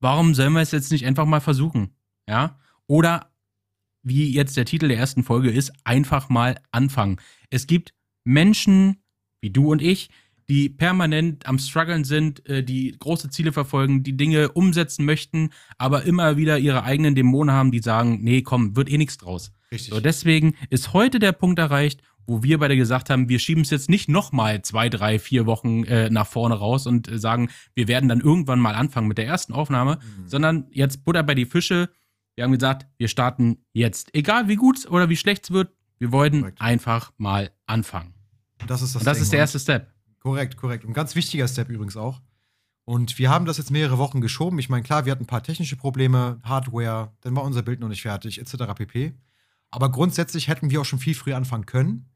warum sollen wir es jetzt nicht einfach mal versuchen? Ja? Oder wie jetzt der Titel der ersten Folge ist, einfach mal anfangen. Es gibt Menschen wie du und ich, die permanent am struggeln sind, äh, die große Ziele verfolgen, die Dinge umsetzen möchten, aber immer wieder ihre eigenen Dämonen haben, die sagen, nee, komm, wird eh nichts draus. Richtig. So, deswegen ist heute der Punkt erreicht, wo wir beide gesagt haben, wir schieben es jetzt nicht nochmal zwei, drei, vier Wochen äh, nach vorne raus und äh, sagen, wir werden dann irgendwann mal anfangen mit der ersten Aufnahme, Mhm. sondern jetzt Butter bei die Fische. Wir haben gesagt, wir starten jetzt. Egal wie gut oder wie schlecht es wird, wir wollten Korrekt. einfach mal anfangen. das ist das, Und das Ding, ist der und- erste Step. Korrekt, korrekt. Und ganz wichtiger Step übrigens auch. Und wir haben das jetzt mehrere Wochen geschoben. Ich meine, klar, wir hatten ein paar technische Probleme, Hardware, dann war unser Bild noch nicht fertig, etc. pp. Aber grundsätzlich hätten wir auch schon viel früher anfangen können.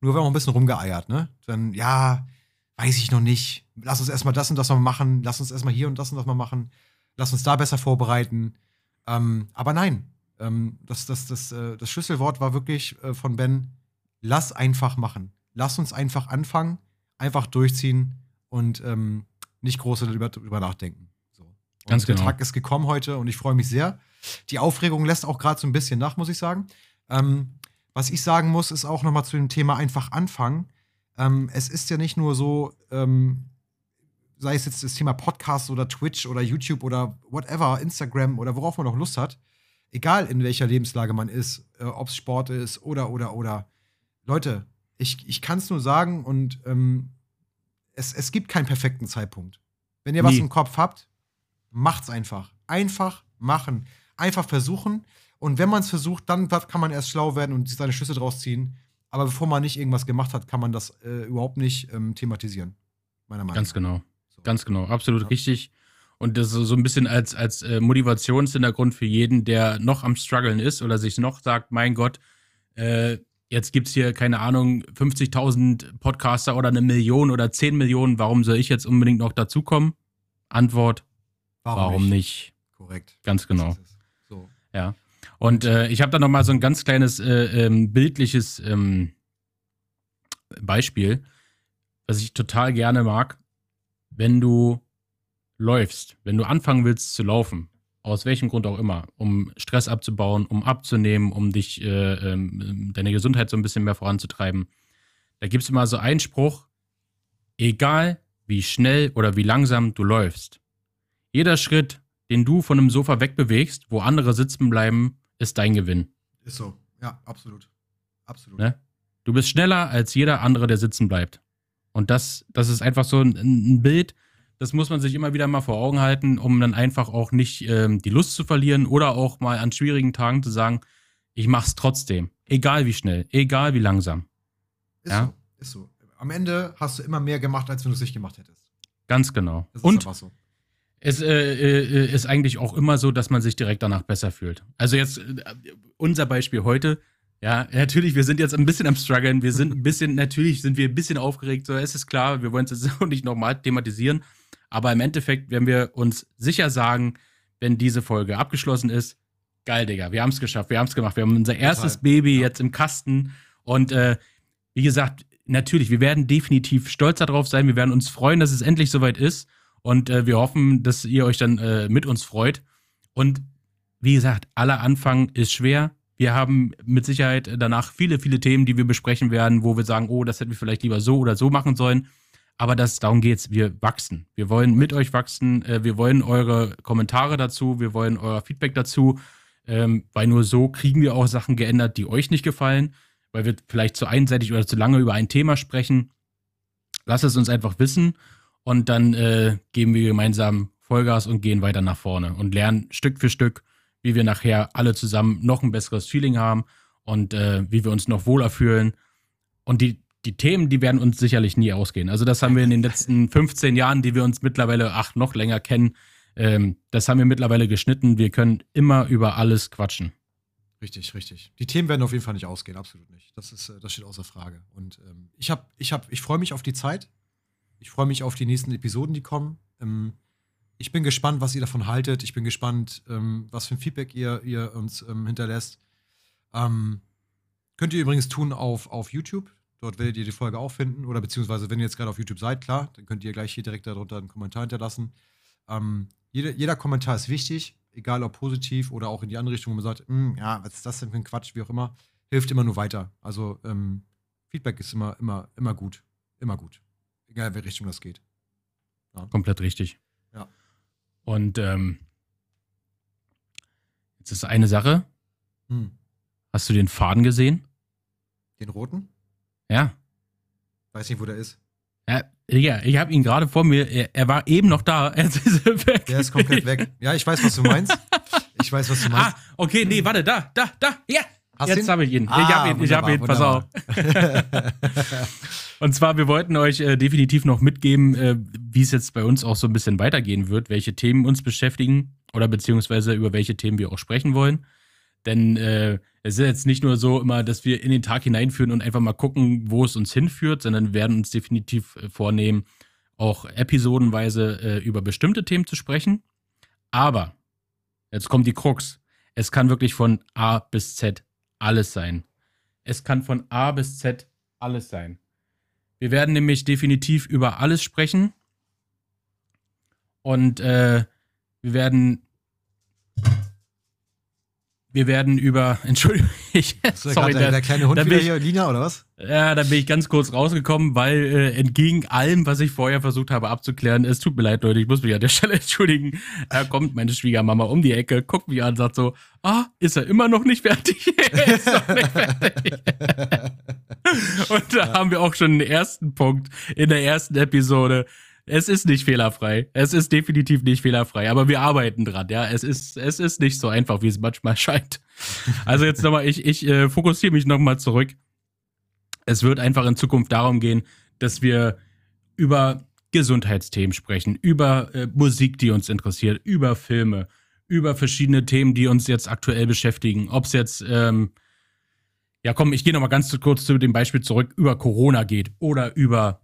Nur wir haben auch ein bisschen rumgeeiert, ne? Dann, ja, weiß ich noch nicht. Lass uns erstmal das und das mal machen. Lass uns erstmal hier und das und das mal machen. Lass uns da besser vorbereiten. Ähm, aber nein, ähm, das, das, das, äh, das Schlüsselwort war wirklich äh, von Ben: Lass einfach machen. Lass uns einfach anfangen einfach durchziehen und ähm, nicht groß darüber, darüber nachdenken. So. Ganz der genau. Tag ist gekommen heute und ich freue mich sehr. Die Aufregung lässt auch gerade so ein bisschen nach, muss ich sagen. Ähm, was ich sagen muss, ist auch nochmal zu dem Thema einfach anfangen. Ähm, es ist ja nicht nur so, ähm, sei es jetzt das Thema Podcast oder Twitch oder YouTube oder whatever, Instagram oder worauf man noch Lust hat, egal in welcher Lebenslage man ist, äh, ob es Sport ist oder, oder, oder. Leute, ich, ich kann es nur sagen und ähm, es, es gibt keinen perfekten Zeitpunkt. Wenn ihr was im Kopf habt, macht's einfach. Einfach machen. Einfach versuchen. Und wenn man es versucht, dann kann man erst schlau werden und seine Schlüsse draus ziehen. Aber bevor man nicht irgendwas gemacht hat, kann man das äh, überhaupt nicht ähm, thematisieren. Meiner Meinung Ganz nach. genau. Ganz genau, absolut Ja. richtig. Und das ist so ein bisschen als, als äh, Motivationshintergrund für jeden, der noch am struggeln ist oder sich noch sagt, mein Gott, äh, jetzt gibt's hier, keine Ahnung, 50.000 Podcaster oder eine Million oder 10 Millionen, warum soll ich jetzt unbedingt noch dazukommen? Antwort, warum, nicht? Korrekt. Ganz genau. Es. So. Ja. Und äh, ich habe da noch mal so ein ganz kleines äh, ähm, bildliches ähm, Beispiel, was ich total gerne mag. Wenn du läufst, wenn du anfangen willst zu laufen, aus welchem Grund auch immer, um Stress abzubauen, um abzunehmen, um dich, äh, ähm, deine Gesundheit so ein bisschen mehr voranzutreiben, da gibt es immer so einen Spruch, egal wie schnell oder wie langsam du läufst, jeder Schritt, den du von einem Sofa wegbewegst, wo andere sitzen bleiben, ist dein Gewinn. Ist so. Ja, absolut. Absolut. Ne? Du bist schneller als jeder andere, der sitzen bleibt. Und das, das ist einfach so ein, ein Bild, das muss man sich immer wieder mal vor Augen halten, um dann einfach auch nicht ähm, die Lust zu verlieren oder auch mal an schwierigen Tagen zu sagen, ich mach's trotzdem. Egal wie schnell, egal wie langsam. Ist Ja. so. Ist so. Am Ende hast du immer mehr gemacht, als wenn du es nicht gemacht hättest. Ganz genau. Das Und so. es äh, äh, ist eigentlich auch immer so, dass man sich direkt danach besser fühlt. Also jetzt äh, unser Beispiel heute. Ja, natürlich, wir sind jetzt ein bisschen am struggeln. Wir sind ein bisschen, natürlich sind wir ein bisschen aufgeregt. So, es ist klar, wir wollen es jetzt *laughs* auch nicht nochmal thematisieren. Aber im Endeffekt werden wir uns sicher sagen, wenn diese Folge abgeschlossen ist, geil, Digga, wir haben es geschafft, wir haben es gemacht. Wir haben unser erstes Baby Ja. jetzt im Kasten. Und äh, wie gesagt, natürlich, wir werden definitiv stolz darauf sein. Wir werden uns freuen, dass es endlich soweit ist. Und äh, wir hoffen, dass ihr euch dann äh, mit uns freut. Und wie gesagt, aller Anfang ist schwer. Wir haben mit Sicherheit danach viele, viele Themen, die wir besprechen werden, wo wir sagen, oh, das hätten wir vielleicht lieber so oder so machen sollen. Aber das, darum geht's. Wir wachsen. Wir wollen mit euch wachsen. Äh, wir wollen eure Kommentare dazu. Wir wollen euer Feedback dazu. Ähm, weil nur so kriegen wir auch Sachen geändert, die euch nicht gefallen. Weil wir vielleicht zu einseitig oder zu lange über ein Thema sprechen. Lasst es uns einfach wissen. Und dann äh, geben wir gemeinsam Vollgas und gehen weiter nach vorne und lernen Stück für Stück, wie wir nachher alle zusammen noch ein besseres Feeling haben und äh, wie wir uns noch wohler fühlen. Und die, die Themen, die werden uns sicherlich nie ausgehen. Also das haben wir in den letzten *laughs* 15 Jahren, die wir uns mittlerweile, ach, noch länger kennen, ähm, das haben wir mittlerweile geschnitten. Wir können immer über alles quatschen. Richtig, richtig. Die Themen werden auf jeden Fall nicht ausgehen, absolut nicht. Das ist, äh, das steht außer Frage. Und ähm, ich habe, ich habe, ich freue mich auf die Zeit. Ich freue mich auf die nächsten Episoden, die kommen. Ähm, ich bin gespannt, was ihr davon haltet. Ich bin gespannt, ähm, was für ein Feedback ihr, ihr uns ähm, hinterlässt. Ähm, könnt ihr übrigens tun auf, auf YouTube. Dort werdet ihr die Folge auch finden. Oder beziehungsweise, wenn ihr jetzt gerade auf YouTube seid, klar, dann könnt ihr gleich hier direkt darunter einen Kommentar hinterlassen. Ähm, jeder, jeder Kommentar ist wichtig, egal ob positiv oder auch in die andere Richtung, wo man sagt, "Hm, ja, was ist das denn für ein Quatsch, wie auch immer, hilft immer nur weiter. Also ähm, Feedback ist immer, immer, immer gut. Immer gut. Egal, in welche Richtung das geht. Komplett richtig. Ja. Und ähm, jetzt ist eine Sache. Hm. Hast du den Faden gesehen? Den roten? Ja. Weiß nicht, wo der ist. Ja, Digga, ich habe ihn gerade vor mir. Er, er war eben noch da. *laughs* Jetzt ist er weg. Der ist komplett weg. Ja, ich weiß, was du meinst. Ich weiß, was du meinst. Ah, okay, nee, warte, da, da, da, ja. Hast Jetzt habe ich ihn. Ah, ich habe ihn, ich habe ihn, pass auf. *laughs* Und zwar, wir wollten euch äh, definitiv noch mitgeben, äh, wie es jetzt bei uns auch so ein bisschen weitergehen wird, welche Themen uns beschäftigen oder beziehungsweise über welche Themen wir auch sprechen wollen. Denn äh, es ist jetzt nicht nur so immer, dass wir in den Tag hineinführen und einfach mal gucken, wo es uns hinführt, sondern wir werden uns definitiv äh, vornehmen, auch episodenweise äh, über bestimmte Themen zu sprechen. Aber, jetzt kommt die Krux. Es kann wirklich von A bis Z alles sein. Es kann von A bis Z alles sein. Wir werden nämlich definitiv über alles sprechen. Und äh, wir werden. Wir werden über. *laughs* Entschuldigung, ich, da sorry, der, der kleine Hund wieder bin ich- hier, Lina, oder was? ja, da bin ich ganz kurz rausgekommen, weil äh, entgegen allem, was ich vorher versucht habe abzuklären, es tut mir leid, Leute, ich muss mich an der *laughs* Stelle entschuldigen. Da kommt meine Schwiegermama um die Ecke, guckt mich an, sagt so, ah, ist er immer noch nicht fertig? *laughs* Er ist noch nicht fertig. Und da haben wir auch schon den ersten Punkt in der ersten Episode. Es ist nicht fehlerfrei. Es ist definitiv nicht fehlerfrei, aber wir arbeiten dran. Ja, es ist, es ist nicht so einfach, wie es manchmal *laughs* scheint. Also jetzt nochmal, ich, ich äh, fokussiere mich nochmal zurück. Es wird einfach in Zukunft darum gehen, dass wir über Gesundheitsthemen sprechen, über äh, Musik, die uns interessiert, über Filme, über verschiedene Themen, die uns jetzt aktuell beschäftigen. Ob es jetzt, ähm, ja komm, ich gehe nochmal ganz kurz zu dem Beispiel zurück, über Corona geht oder über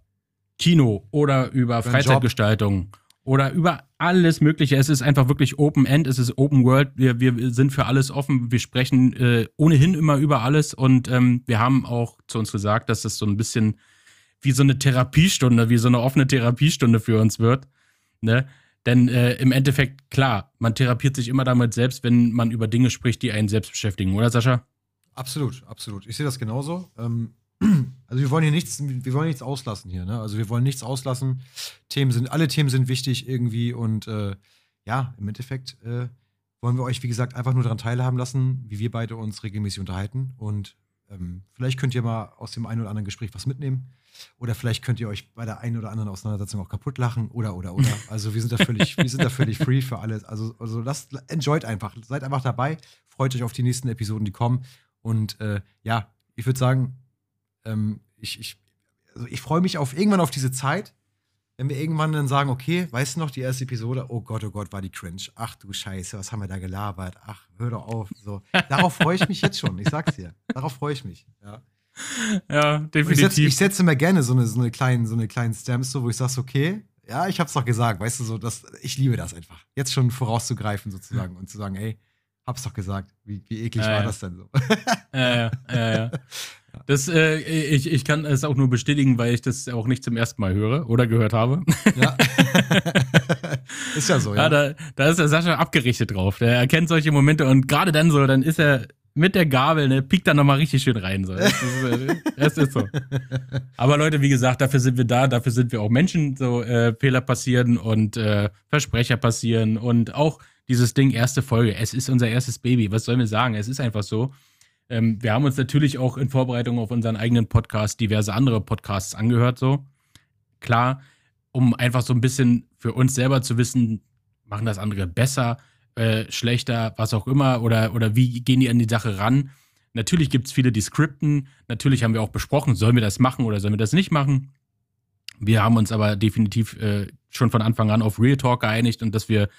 Kino oder über Freizeitgestaltung oder über alles Mögliche. Es ist einfach wirklich Open End, es ist Open World. Wir, wir sind für alles offen. Wir sprechen äh, ohnehin immer über alles und ähm, wir haben auch zu uns gesagt, dass das so ein bisschen wie so eine Therapiestunde, wie so eine offene Therapiestunde für uns wird. Ne? Denn äh, im Endeffekt, klar, man therapiert sich immer damit selbst, wenn man über Dinge spricht, die einen selbst beschäftigen, oder Sascha? Absolut, absolut. Ich sehe das genauso. Ähm, also wir wollen hier nichts, wir wollen nichts auslassen hier, ne? Also wir wollen nichts auslassen. Themen sind, alle Themen sind wichtig irgendwie und äh, ja, im Endeffekt äh, wollen wir euch, wie gesagt, einfach nur daran teilhaben lassen, wie wir beide uns regelmäßig unterhalten. Und ähm, vielleicht könnt ihr mal aus dem einen oder anderen Gespräch was mitnehmen. Oder vielleicht könnt ihr euch bei der einen oder anderen Auseinandersetzung auch kaputt lachen oder oder oder. *laughs* Also wir sind da völlig, wir sind da völlig free für alles. Also, also lasst, enjoyt einfach, seid einfach dabei, freut euch auf die nächsten Episoden, die kommen. Und äh, ja, ich würde sagen, ähm, ich, ich, also ich freue mich auf irgendwann auf diese Zeit, wenn wir irgendwann dann sagen, okay, weißt du noch, die erste Episode, oh Gott, oh Gott, war die cringe. Ach du Scheiße, was haben wir da gelabert? Ach, hör doch auf. So. Darauf freue ich mich jetzt schon, ich sag's dir. Darauf freue ich mich. Ja. Ja, Und Ich definitiv. setze, ich setze mir gerne so eine, so eine kleinen, so eine kleinen Stamps, so, wo ich sage, okay, ja, ich hab's doch gesagt, weißt du, so, das, ich liebe das einfach. Jetzt schon vorauszugreifen sozusagen und zu sagen, ey, hab's doch gesagt. Wie, wie eklig Ja, war ja. das denn so? Ja, ja, ja, ja. *laughs* Das, äh, ich, ich kann es auch nur bestätigen, weil ich das auch nicht zum ersten Mal höre oder gehört habe. ja. *laughs* ist ja so, Ja, ja. da, da ist der Sascha abgerichtet drauf. Der erkennt solche Momente und gerade dann so, dann ist er mit der Gabel, ne, piekt dann nochmal richtig schön rein. So. Das, ist, äh, das ist so. Aber Leute, wie gesagt, dafür sind wir da, dafür sind wir auch Menschen, so äh, Fehler passieren und äh, Versprecher passieren und auch dieses Ding, erste Folge. Es ist unser erstes Baby. Was sollen wir sagen? Es ist einfach so. Ähm, wir haben uns natürlich auch in Vorbereitung auf unseren eigenen Podcast diverse andere Podcasts angehört, so. Klar, um einfach so ein bisschen für uns selber zu wissen, machen das andere besser, äh, schlechter, was auch immer, oder, oder wie gehen die an die Sache ran. Natürlich gibt es viele, die skripten. Natürlich haben wir auch besprochen, sollen wir das machen oder sollen wir das nicht machen. Wir haben uns aber definitiv äh, schon von Anfang an auf Real Talk geeinigt und dass wir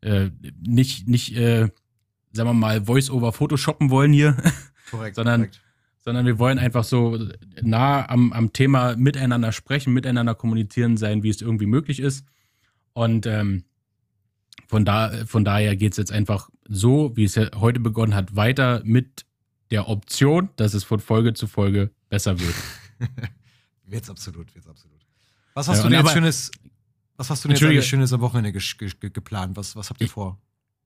äh, nicht, nicht äh, sagen wir mal, Voice-over Photoshoppen wollen hier, *laughs* korrekt, sondern- korrekt. sondern wir wollen einfach so nah am, am Thema miteinander sprechen, miteinander kommunizieren sein, wie es irgendwie möglich ist. Und ähm, von, da, von daher geht es jetzt einfach so, wie es ja heute begonnen hat, weiter mit der Option, dass es von Folge zu Folge besser wird. *laughs* Wird's absolut, wird's absolut. Was hast Ja, du denn jetzt aber- Schönes, was hast du denn jetzt Schönes am Wochenende ge ge geplant? Was, was habt ihr vor?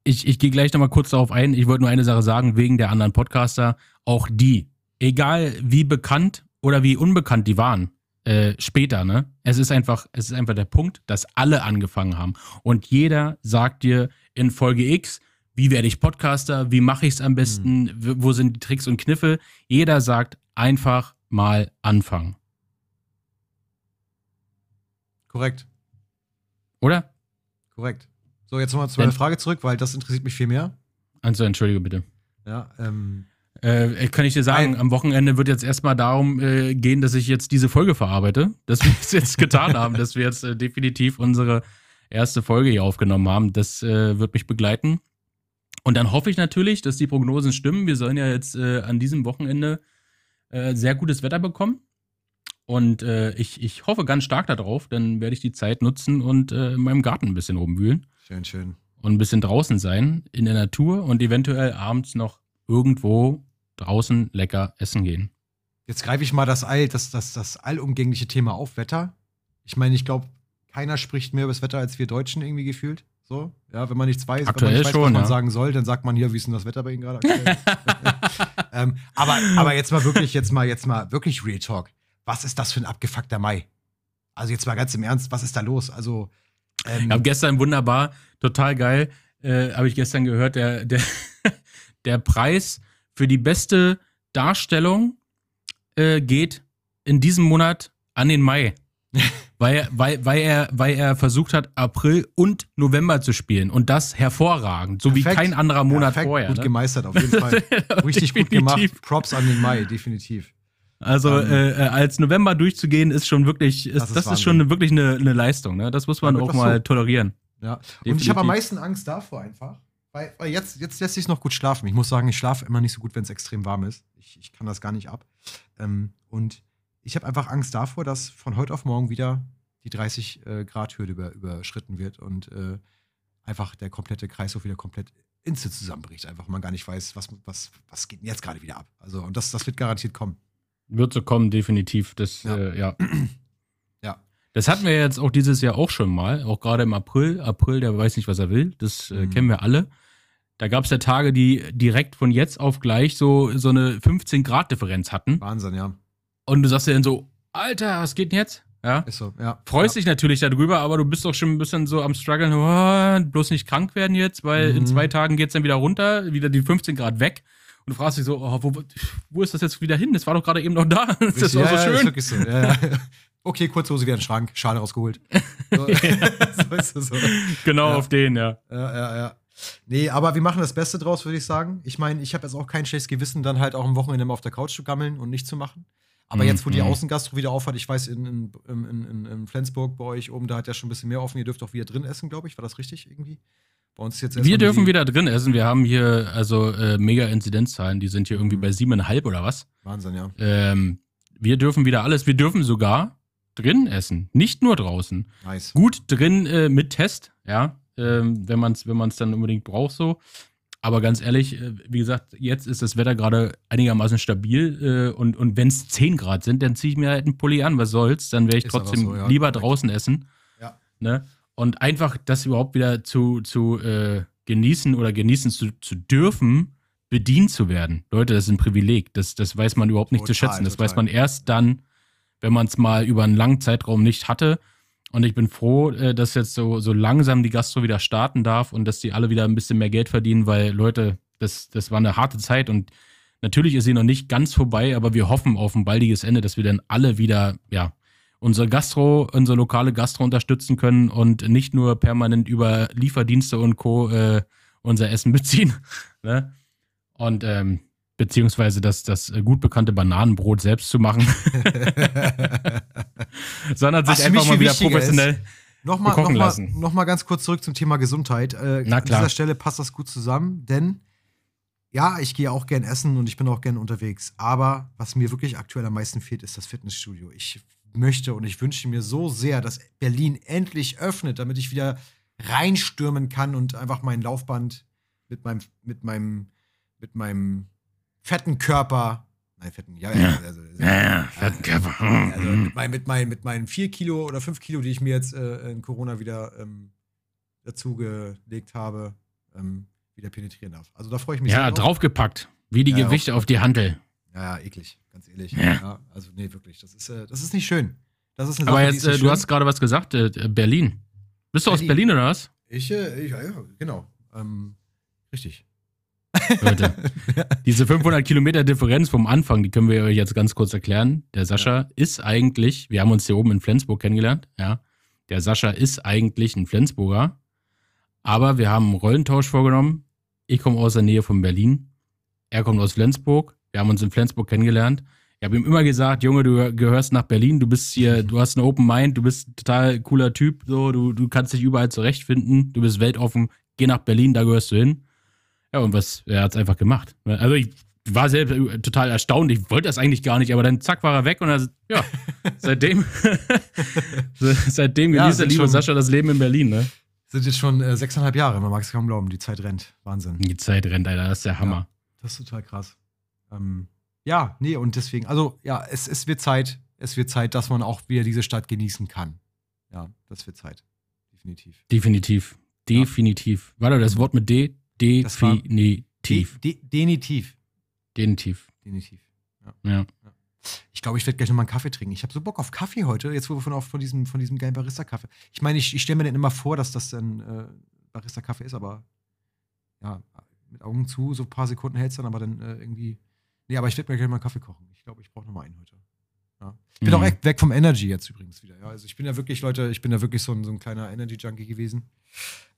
Ich, ich gehe gleich nochmal kurz darauf ein. Ich wollte nur eine Sache sagen, wegen der anderen Podcaster. Auch die, egal wie bekannt oder wie unbekannt die waren, äh, später, ne? Es ist einfach, es ist einfach der Punkt, dass alle angefangen haben. Und jeder sagt dir in Folge X, wie werde ich Podcaster, wie mache ich es am besten, w- wo sind die Tricks und Kniffe. Jeder sagt einfach mal anfangen. Korrekt, Oder? korrekt. So, jetzt nochmal zu meiner Frage zurück, weil das interessiert mich viel mehr. Also entschuldige bitte. Ja, ähm, Äh, kann ich dir sagen, Ein- am Wochenende wird jetzt erstmal darum äh, gehen, dass ich jetzt diese Folge verarbeite, dass wir *laughs* es jetzt getan haben, dass wir jetzt äh, definitiv unsere erste Folge hier aufgenommen haben. Das äh, wird mich begleiten. Und dann hoffe ich natürlich, dass die Prognosen stimmen. Wir sollen ja jetzt äh, an diesem Wochenende äh, sehr gutes Wetter bekommen. Und ich, ich hoffe ganz stark darauf, dann werde ich die Zeit nutzen und in meinem Garten ein bisschen rumwühlen schön, schön. und ein bisschen draußen sein in der Natur und eventuell abends noch irgendwo draußen lecker essen gehen. Jetzt greife ich mal das, All, das, das, das allumgängliche Thema auf, Wetter. Ich meine, ich glaube, keiner spricht mehr über das Wetter als wir Deutschen irgendwie gefühlt. So, ja, wenn man nichts weiß, Aktuell wenn man nicht weiß, schon, was man ja. sagen soll, dann sagt man hier, wie ist denn das Wetter bei Ihnen gerade *laughs* ähm, aber, aber jetzt mal wirklich, jetzt mal, jetzt mal wirklich Real Talk. Was ist das für ein abgefuckter Mai? Also jetzt mal ganz im Ernst, was ist da los? Also, ähm, Ich habe gestern wunderbar, total geil, äh, habe ich gestern gehört, der, der, *laughs* der Preis für die beste Darstellung äh, geht in diesem Monat an den Mai. *laughs* weil, weil, weil, er, weil er versucht hat, April und November zu spielen. Und das hervorragend. So wie Perfekt. kein anderer Monat Perfekt, vorher. Gut Ne? gemeistert, auf jeden Fall. *laughs* Richtig gut gemacht. Props an den Mai, definitiv. Also Ähm, äh, äh, als November durchzugehen, ist schon wirklich, ist, Das das ist ist, schon eine, wirklich eine, eine Leistung. Ne? Das muss man Ja, auch mal so. tolerieren. Ja. Und ich habe am meisten Angst davor einfach. Weil, weil jetzt, jetzt lässt sich noch gut schlafen. Ich muss sagen, ich schlafe immer nicht so gut, wenn es extrem warm ist. Ich, ich kann das gar nicht ab. Ähm, und ich habe einfach Angst davor, dass von heute auf morgen wieder die 30 äh, Grad Hürde über, überschritten wird und äh, einfach der komplette Kreislauf wieder komplett instant zusammenbricht. Einfach man gar nicht weiß, was, was, was geht denn jetzt gerade wieder ab. Also, und das, das wird garantiert kommen. Wird so kommen, definitiv. Das, Ja. Äh, ja. *clears throat* Ja. Das hatten wir jetzt auch dieses Jahr auch schon mal, auch gerade im April. April, der weiß nicht, was er will. Das äh, Mhm. kennen wir alle. Da gab es ja Tage, die direkt von jetzt auf gleich so, so eine 15-Grad-Differenz hatten. Wahnsinn, ja. Und du sagst dir dann so, Alter, was geht denn jetzt? Ja. Ist so, ja. Freust dich natürlich darüber, aber du bist doch schon ein bisschen so am struggeln, oh, bloß nicht krank werden jetzt, weil in Mhm. zwei Tagen geht's dann wieder runter, wieder die 15 Grad weg. Und du fragst dich so, oh, wo, wo ist das jetzt wieder hin? Das war doch gerade eben noch da. *laughs* Das ist ja, so ja, Ist schön. wirklich so. Ja, ja. Okay, kurze Hose wieder in den Schrank, Schale rausgeholt. *laughs* So, *laughs* so ist es so. Genau Ja. auf den, ja. Ja, ja, ja. Nee, aber wir machen das Beste draus, würde ich sagen. Ich meine, ich habe jetzt auch kein schlechtes Gewissen, dann halt auch am Wochenende mal auf der Couch zu gammeln und nicht zu machen. Aber Mhm. jetzt, wo die Außengastro wieder aufhat, ich weiß, in, in, in, in, Flensburg bei euch oben, da hat ja schon ein bisschen mehr offen. Ihr dürft auch wieder drin essen, glaube ich. War das richtig irgendwie? Bei uns ist jetzt Wir dürfen wieder drin essen. Wir haben hier also äh, mega Inzidenzzahlen, die sind hier irgendwie Mhm. bei siebeneinhalb oder was. Wahnsinn, ja. Ähm, wir dürfen wieder alles. Wir dürfen sogar drin essen, nicht nur draußen. Nice. gut drin äh, mit Test, ja, ähm, wenn man es wenn man's dann unbedingt braucht so. Aber ganz ehrlich, äh, wie gesagt, jetzt ist das Wetter gerade einigermaßen stabil äh, und, und wenn es 10 Grad sind, dann ziehe ich mir halt einen Pulli an, was soll's, dann werde ich Ist trotzdem so, ja, lieber draußen essen. Ja. Ne? Und einfach das überhaupt wieder zu, zu äh, genießen oder genießen zu, zu dürfen, bedient zu werden. Leute, das ist ein Privileg. Das, das weiß man überhaupt nicht zu Total, schätzen. Das total. weiß man erst dann, wenn man es mal über einen langen Zeitraum nicht hatte. Und ich bin froh, äh, dass jetzt so, so langsam die Gastro wieder starten darf und dass die alle wieder ein bisschen mehr Geld verdienen, weil Leute, das, das war eine harte Zeit und natürlich ist sie noch nicht ganz vorbei, aber wir hoffen auf ein baldiges Ende, dass wir dann alle wieder, ja, unsere Gastro, unsere lokale Gastro unterstützen können und nicht nur permanent über Lieferdienste und Co. Äh, unser Essen *laughs* beziehen. ne? Und ähm, beziehungsweise das, das gut bekannte Bananenbrot selbst zu machen, *laughs* sondern sich einfach mal wieder professionell. Nochmal bekochen noch mal, lassen. noch mal ganz kurz zurück zum Thema Gesundheit. Äh, Na An klar. dieser Stelle passt das gut zusammen, denn ja, ich gehe auch gern essen und ich bin auch gern unterwegs. Aber was mir wirklich aktuell am meisten fehlt, ist das Fitnessstudio. Ich möchte und ich wünsche mir so sehr, dass Berlin endlich öffnet, damit ich wieder reinstürmen kann und einfach mein Laufband mit meinem, mit meinem, mit meinem fetten Körper, nein, fetten, ja, ja, Ja. also, Ja, fetten Körper. also mit, mein, mit, mein, mit meinen vier Kilo oder fünf Kilo, die ich mir jetzt äh, in Corona wieder ähm, dazugelegt habe, ähm, wieder penetrieren darf. Also da freue ich mich Ja, draufgepackt. Wie die Ja, Gewichte auf die Handel. Ja, ja, eklig, ganz ehrlich. Ja. Ja. also nee, wirklich, das ist, äh, das ist nicht schön. Das ist eine Aber Sache, jetzt, äh, du hast gerade was gesagt, äh, Berlin. Bist du aus Berlin. Berlin oder was? Ich, äh, ich, ja, ja, genau. Ähm, richtig. Leute, *laughs* diese 500 Kilometer Differenz vom Anfang, die können wir euch jetzt ganz kurz erklären. Der Sascha ist eigentlich, wir haben uns hier oben in Flensburg kennengelernt, ja. Der Sascha ist eigentlich ein Flensburger, aber wir haben einen Rollentausch vorgenommen. Ich komme aus der Nähe von Berlin, er kommt aus Flensburg. Wir haben uns in Flensburg kennengelernt. Ich habe ihm immer gesagt, Junge, du gehörst nach Berlin, du bist hier, du hast einen Open Mind, du bist ein total cooler Typ, so, du, du kannst dich überall zurechtfinden, du bist weltoffen, geh nach Berlin, da gehörst du hin. Ja, und was, er hat es einfach gemacht. Also ich war selbst äh, total erstaunt, ich wollte das eigentlich gar nicht, aber dann zack war er weg und er, ja, *laughs* seitdem, *laughs* seitdem Ja, genießt der sind liebe Sascha das Leben in Berlin, ne? Sind jetzt schon äh, sechseinhalb Jahre, man mag es kaum glauben, die Zeit rennt. Wahnsinn. Die Zeit rennt, Alter, das ist der Hammer. Das ist total krass. Ähm, ja, nee, und deswegen, also ja, es, es wird Zeit, es wird Zeit, dass man auch wieder diese Stadt genießen kann. Ja, das wird Zeit. Definitiv. Definitiv. Definitiv. Warte, das Wort mit D? Definitiv. De de definitiv. Definitiv. Definitiv. Ja. Ich glaube, ich werde gleich nochmal einen Kaffee trinken. Ich habe so Bock auf Kaffee heute, jetzt wo wir von, von, diesem, von diesem geilen Barista-Kaffee. Ich meine, ich, ich stelle mir dann immer vor, dass das ein äh, Barista-Kaffee ist, aber ja, mit Augen zu, so ein paar Sekunden hält es dann, aber dann äh, irgendwie. Nee, aber ich werde mir gleich mal einen Kaffee kochen. Ich glaube, ich brauche nochmal einen heute. Ja. Ich bin Mhm. auch echt weg vom Energy jetzt übrigens wieder. Ja. Also ich bin ja wirklich, Leute, ich bin ja wirklich so ein, so ein kleiner Energy-Junkie gewesen.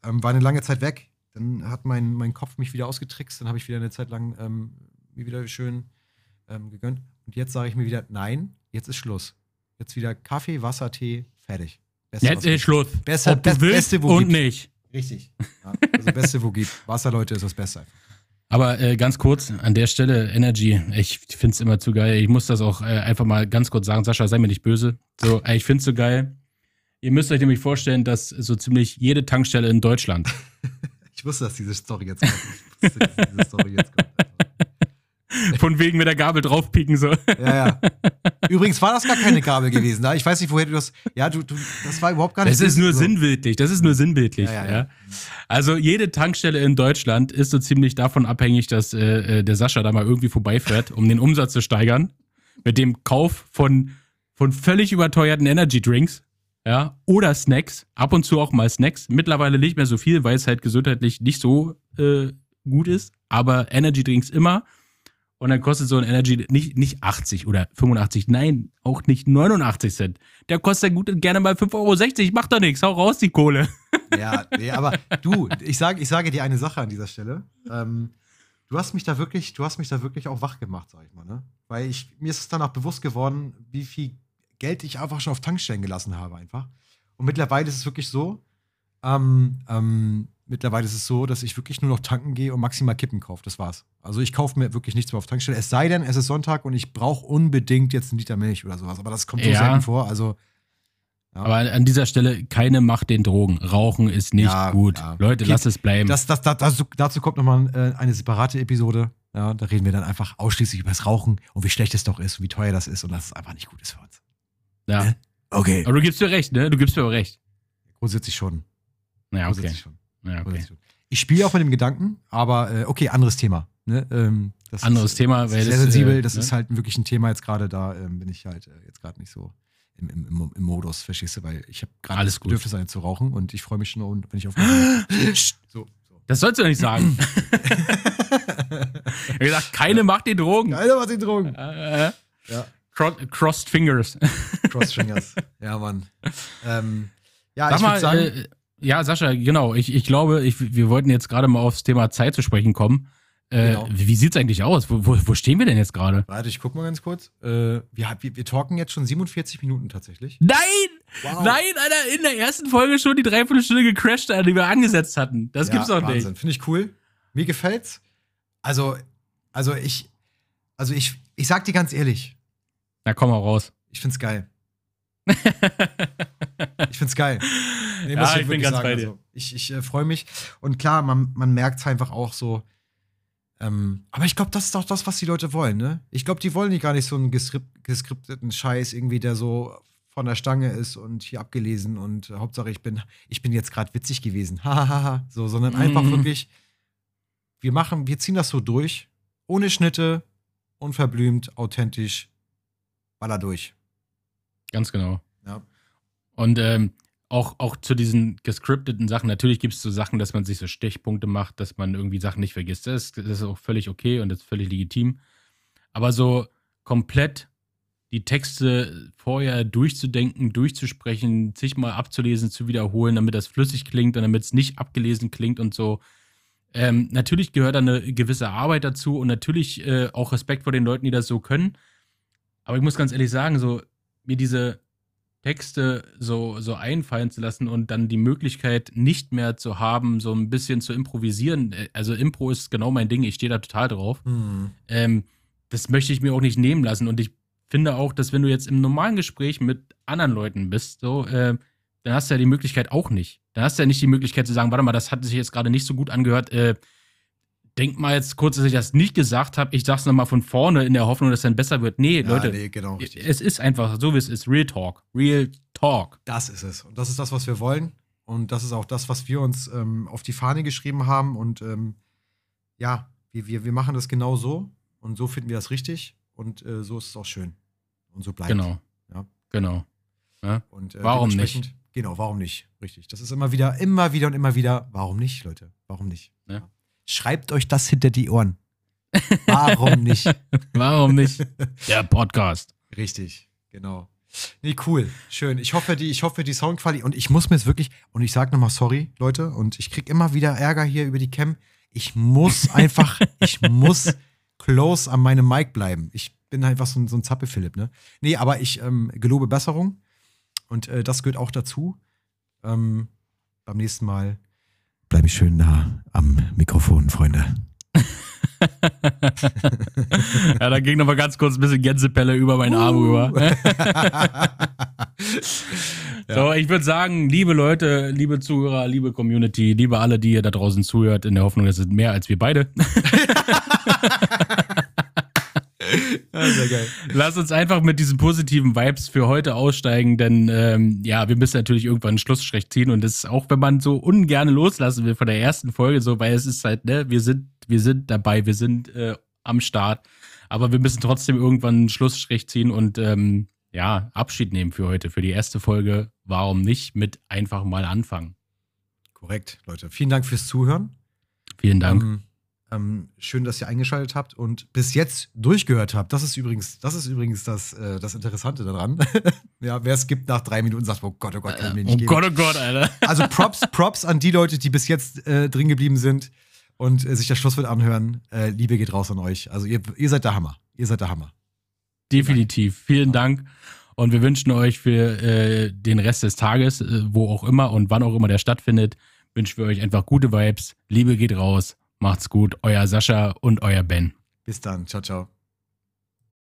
Ähm, war eine lange Zeit weg. Dann hat mein, mein Kopf mich wieder ausgetrickst. Dann habe ich wieder eine Zeit lang ähm, mir wieder schön ähm, gegönnt. Und jetzt sage ich mir wieder, nein, jetzt ist Schluss. Jetzt wieder Kaffee, Wasser, Tee, fertig. Beste, Jetzt ist. Schluss. Besser- Ob du best- willst Beste, wo und gibt. nicht. Richtig. Ja. Also Beste, wo gibt. Wasser, Leute, ist das Beste. Aber äh, ganz kurz an der Stelle, Energy, ich finde es immer zu geil. Ich muss das auch äh, einfach mal ganz kurz sagen. Sascha, sei mir nicht böse. So, äh, ich finde es so geil. Ihr müsst euch nämlich vorstellen, dass so ziemlich jede Tankstelle in Deutschland, *laughs* Ich wusste, dass diese Story jetzt kommt. Ich wusste, dass diese Story jetzt kommt. von wegen mit der Gabel draufpieken, so. Ja, ja. Übrigens war das gar keine Gabel gewesen. Ne? Ich weiß nicht, woher du das. Ja, du, du das war überhaupt gar nicht. Das ist nur so. sinnbildlich. Das ist nur sinnbildlich. Ja, Ja, ja, ja. Also jede Tankstelle in Deutschland ist so ziemlich davon abhängig, dass äh, äh, der Sascha da mal irgendwie vorbeifährt, um den Umsatz zu steigern. Mit dem Kauf von, von völlig überteuerten Energy Drinks. Ja, oder Snacks. Ab und zu auch mal Snacks. Mittlerweile nicht mehr so viel, weil es halt gesundheitlich nicht so äh, gut ist. Aber Energy Drinks immer. Und dann kostet so ein Energy nicht, nicht 80 oder 85, nein, auch nicht 89 Cent. Der kostet gut und gerne mal 5,60 Euro. Macht doch nichts, hau raus die Kohle. *laughs* Ja, nee, aber du, ich sage, ich sage dir eine Sache an dieser Stelle. Ähm, du hast mich da wirklich, du hast mich da wirklich auch wach gemacht, sag ich mal, ne? Weil ich, mir ist es danach bewusst geworden, wie viel Geld ich einfach schon auf Tankstellen gelassen habe, einfach. Und mittlerweile ist es wirklich so, ähm, ähm, mittlerweile ist es so, dass ich wirklich nur noch tanken gehe und maximal Kippen kaufe. Das war's. Also ich kaufe mir wirklich nichts mehr auf Tankstelle. Es sei denn, es ist Sonntag und ich brauche unbedingt jetzt einen Liter Milch oder sowas. Aber das kommt so Ja. selten vor. Also Ja. Aber an dieser Stelle keine Macht den Drogen. Rauchen ist nicht Ja, gut. Leute, Okay, lasst es bleiben. Das, das, das, dazu, dazu kommt nochmal äh, eine separate Episode. Da reden wir dann einfach ausschließlich über das Rauchen und wie schlecht es doch ist und wie teuer das ist und dass es einfach nicht gut ist für uns. Ja. Okay. Aber du gibst mir recht, ne? Du gibst mir aber recht. Grundsätzlich schon. Ja, okay. Grundsätzlich schon. Ja, okay. Schon. Ich spiele auch mit dem Gedanken, aber äh, okay, anderes Thema. Ne? Ähm, Anderes ist, Thema, das weil ist sehr sensibel. äh, das ne? ist halt wirklich ein Thema jetzt gerade. Da ähm, bin ich halt äh, jetzt gerade nicht so im, im, im, Modus, verstehst du? Weil ich habe gerade das. Bedürfnis, eine zu rauchen und ich freue mich schon, wenn ich auf. *laughs* so, so. Das sollst du nicht sagen. *laughs* ich hab gesagt, keine Macht den Drogen. Alter, was die Drogen. Äh, äh, Ja. cro crossed fingers. Crossfingers. *laughs* ja, Mann. Ähm, ja, Sag ich mal, würde sagen, äh, ja, Sascha, genau. Ich, ich glaube, ich, wir wollten jetzt gerade mal aufs Thema Zeit zu sprechen kommen. Äh, Genau. Wie, wie sieht's eigentlich aus? Wo, wo, wo stehen wir denn jetzt gerade? warte, ich guck mal ganz kurz. Äh, wir, wir, wir talken jetzt schon 47 Minuten tatsächlich. Nein! Wow. Nein, Alter, in der ersten Folge schon die Dreiviertelstunde gecrashed, Alter, die wir angesetzt hatten. Das gibt's doch nicht. Wahnsinn. Finde ich cool. Mir gefällt's. Also, also ich, also ich, ich sag dir ganz ehrlich, Na, komm mal raus. ich find's geil. Ich find's geil. Nee, Ja, muss ich bin ganz bei dir. Also, ich ich äh, freue mich. Und klar, man, man merkt einfach auch so. Ähm, aber ich glaube, das ist auch das, was die Leute wollen, ne? Ich glaube, die wollen nicht gar nicht so einen geskrip- geskripteten Scheiß irgendwie, der so von der Stange ist und hier abgelesen und äh, Hauptsache ich bin, ich bin jetzt gerade witzig gewesen. *laughs* Hahaha. so, sondern einfach Mhm. wirklich, wir machen, wir ziehen das so durch, ohne Schnitte, unverblümt, authentisch, baller durch. Ganz genau. Ja. Und ähm, auch, auch zu diesen gescripteten Sachen, natürlich gibt es so Sachen, dass man sich so Stichpunkte macht, dass man irgendwie Sachen nicht vergisst. Das ist, das ist auch völlig okay und das ist völlig legitim. Aber so komplett die Texte vorher durchzudenken, durchzusprechen, sich mal abzulesen, zu wiederholen, damit das flüssig klingt und damit es nicht abgelesen klingt und so. Ähm, natürlich gehört da eine gewisse Arbeit dazu und natürlich äh, auch Respekt vor den Leuten, die das so können. Aber ich muss ganz ehrlich sagen, so mir diese Texte so, so einfallen zu lassen und dann die Möglichkeit nicht mehr zu haben, so ein bisschen zu improvisieren. Äh, Also Impro ist genau mein Ding, ich stehe da total drauf. Hm. Ähm, das möchte ich mir auch nicht nehmen lassen. Und ich finde auch, dass wenn du jetzt im normalen Gespräch mit anderen Leuten bist, so, äh, dann hast du ja die Möglichkeit auch nicht. Dann hast du ja nicht die Möglichkeit zu sagen, warte mal, das hat sich jetzt gerade nicht so gut angehört. Äh, denk mal jetzt kurz, dass ich das nicht gesagt habe. Ich sag's nochmal von vorne in der Hoffnung, dass es dann besser wird. Nee, Ja, Leute, nee, genau, richtig. es ist einfach so, wie es ist. Real Talk. Real Talk. Das ist es. Und das ist das, was wir wollen. Und das ist auch das, was wir uns ähm, auf die Fahne geschrieben haben. Und ähm, ja, wir, wir, wir machen das genau so. Und so finden wir das richtig. Und äh, so ist es auch schön. Und so bleibt. Genau. Ja. Genau. Und, äh, Warum dementsprechend- Genau, warum nicht? Richtig. Das ist immer wieder, immer wieder und immer wieder. Warum nicht, Leute? Warum nicht? Ja. Schreibt euch das hinter die Ohren. Warum *laughs* nicht? Warum nicht? *laughs* Der Podcast. Richtig. Genau. Nee, cool. Schön. Ich hoffe, die, ich hoffe, die Soundqualität. Und ich muss mir jetzt wirklich, und ich sage nochmal sorry, Leute, und ich krieg immer wieder Ärger hier über die Cam. Ich muss *laughs* einfach, ich muss close an meinem Mic bleiben. Ich bin einfach so ein, so ein Zappe-Philipp, ne? Nee, aber ich ähm, gelobe Besserung. Und äh, das gehört auch dazu. Ähm, beim nächsten Mal bleibe ich schön nah am Mikrofon, Freunde. *laughs* ja, da ging noch mal ganz kurz ein bisschen Gänsepelle über meinen Arm Uh. rüber. *laughs* So, ich würde sagen, liebe Leute, liebe Zuhörer, liebe Community, liebe alle, die ihr da draußen zuhört, in der Hoffnung, es sind mehr als wir beide. *laughs* sehr geil. Lass uns einfach mit diesen positiven Vibes für heute aussteigen, denn ähm, ja, wir müssen natürlich irgendwann einen Schlussstrich ziehen und das ist auch, wenn man so ungern loslassen will von der ersten Folge, so, weil es ist halt, ne, wir sind, wir sind dabei, wir sind äh, am Start, aber wir müssen trotzdem irgendwann einen Schlussstrich ziehen und ähm, ja, Abschied nehmen für heute, für die erste Folge. Warum nicht mit einfach mal anfangen? Korrekt, Leute. Vielen Dank fürs Zuhören. Vielen Dank. Ähm, ähm, schön, dass ihr eingeschaltet habt und bis jetzt durchgehört habt. Das ist übrigens, das ist übrigens das, äh, das Interessante daran. *laughs* ja, wer es gibt nach drei Minuten sagt, oh Gott, oh Gott, kann ich mir nicht oh geben. Gott, oh Gott, Alter. *laughs* Also Props, Props an die Leute, die bis jetzt äh, drin geblieben sind und äh, sich das Schlusswort anhören. Äh, Liebe geht raus an euch. Also ihr, ihr seid der Hammer. Ihr seid der Hammer. Definitiv. Vielen Dank. Und wir wünschen euch für äh, den Rest des Tages, äh, wo auch immer und wann auch immer der stattfindet, wünschen wir euch einfach gute Vibes. Liebe geht raus. Macht's gut. Euer Sascha und euer Ben. Bis dann. Ciao, ciao.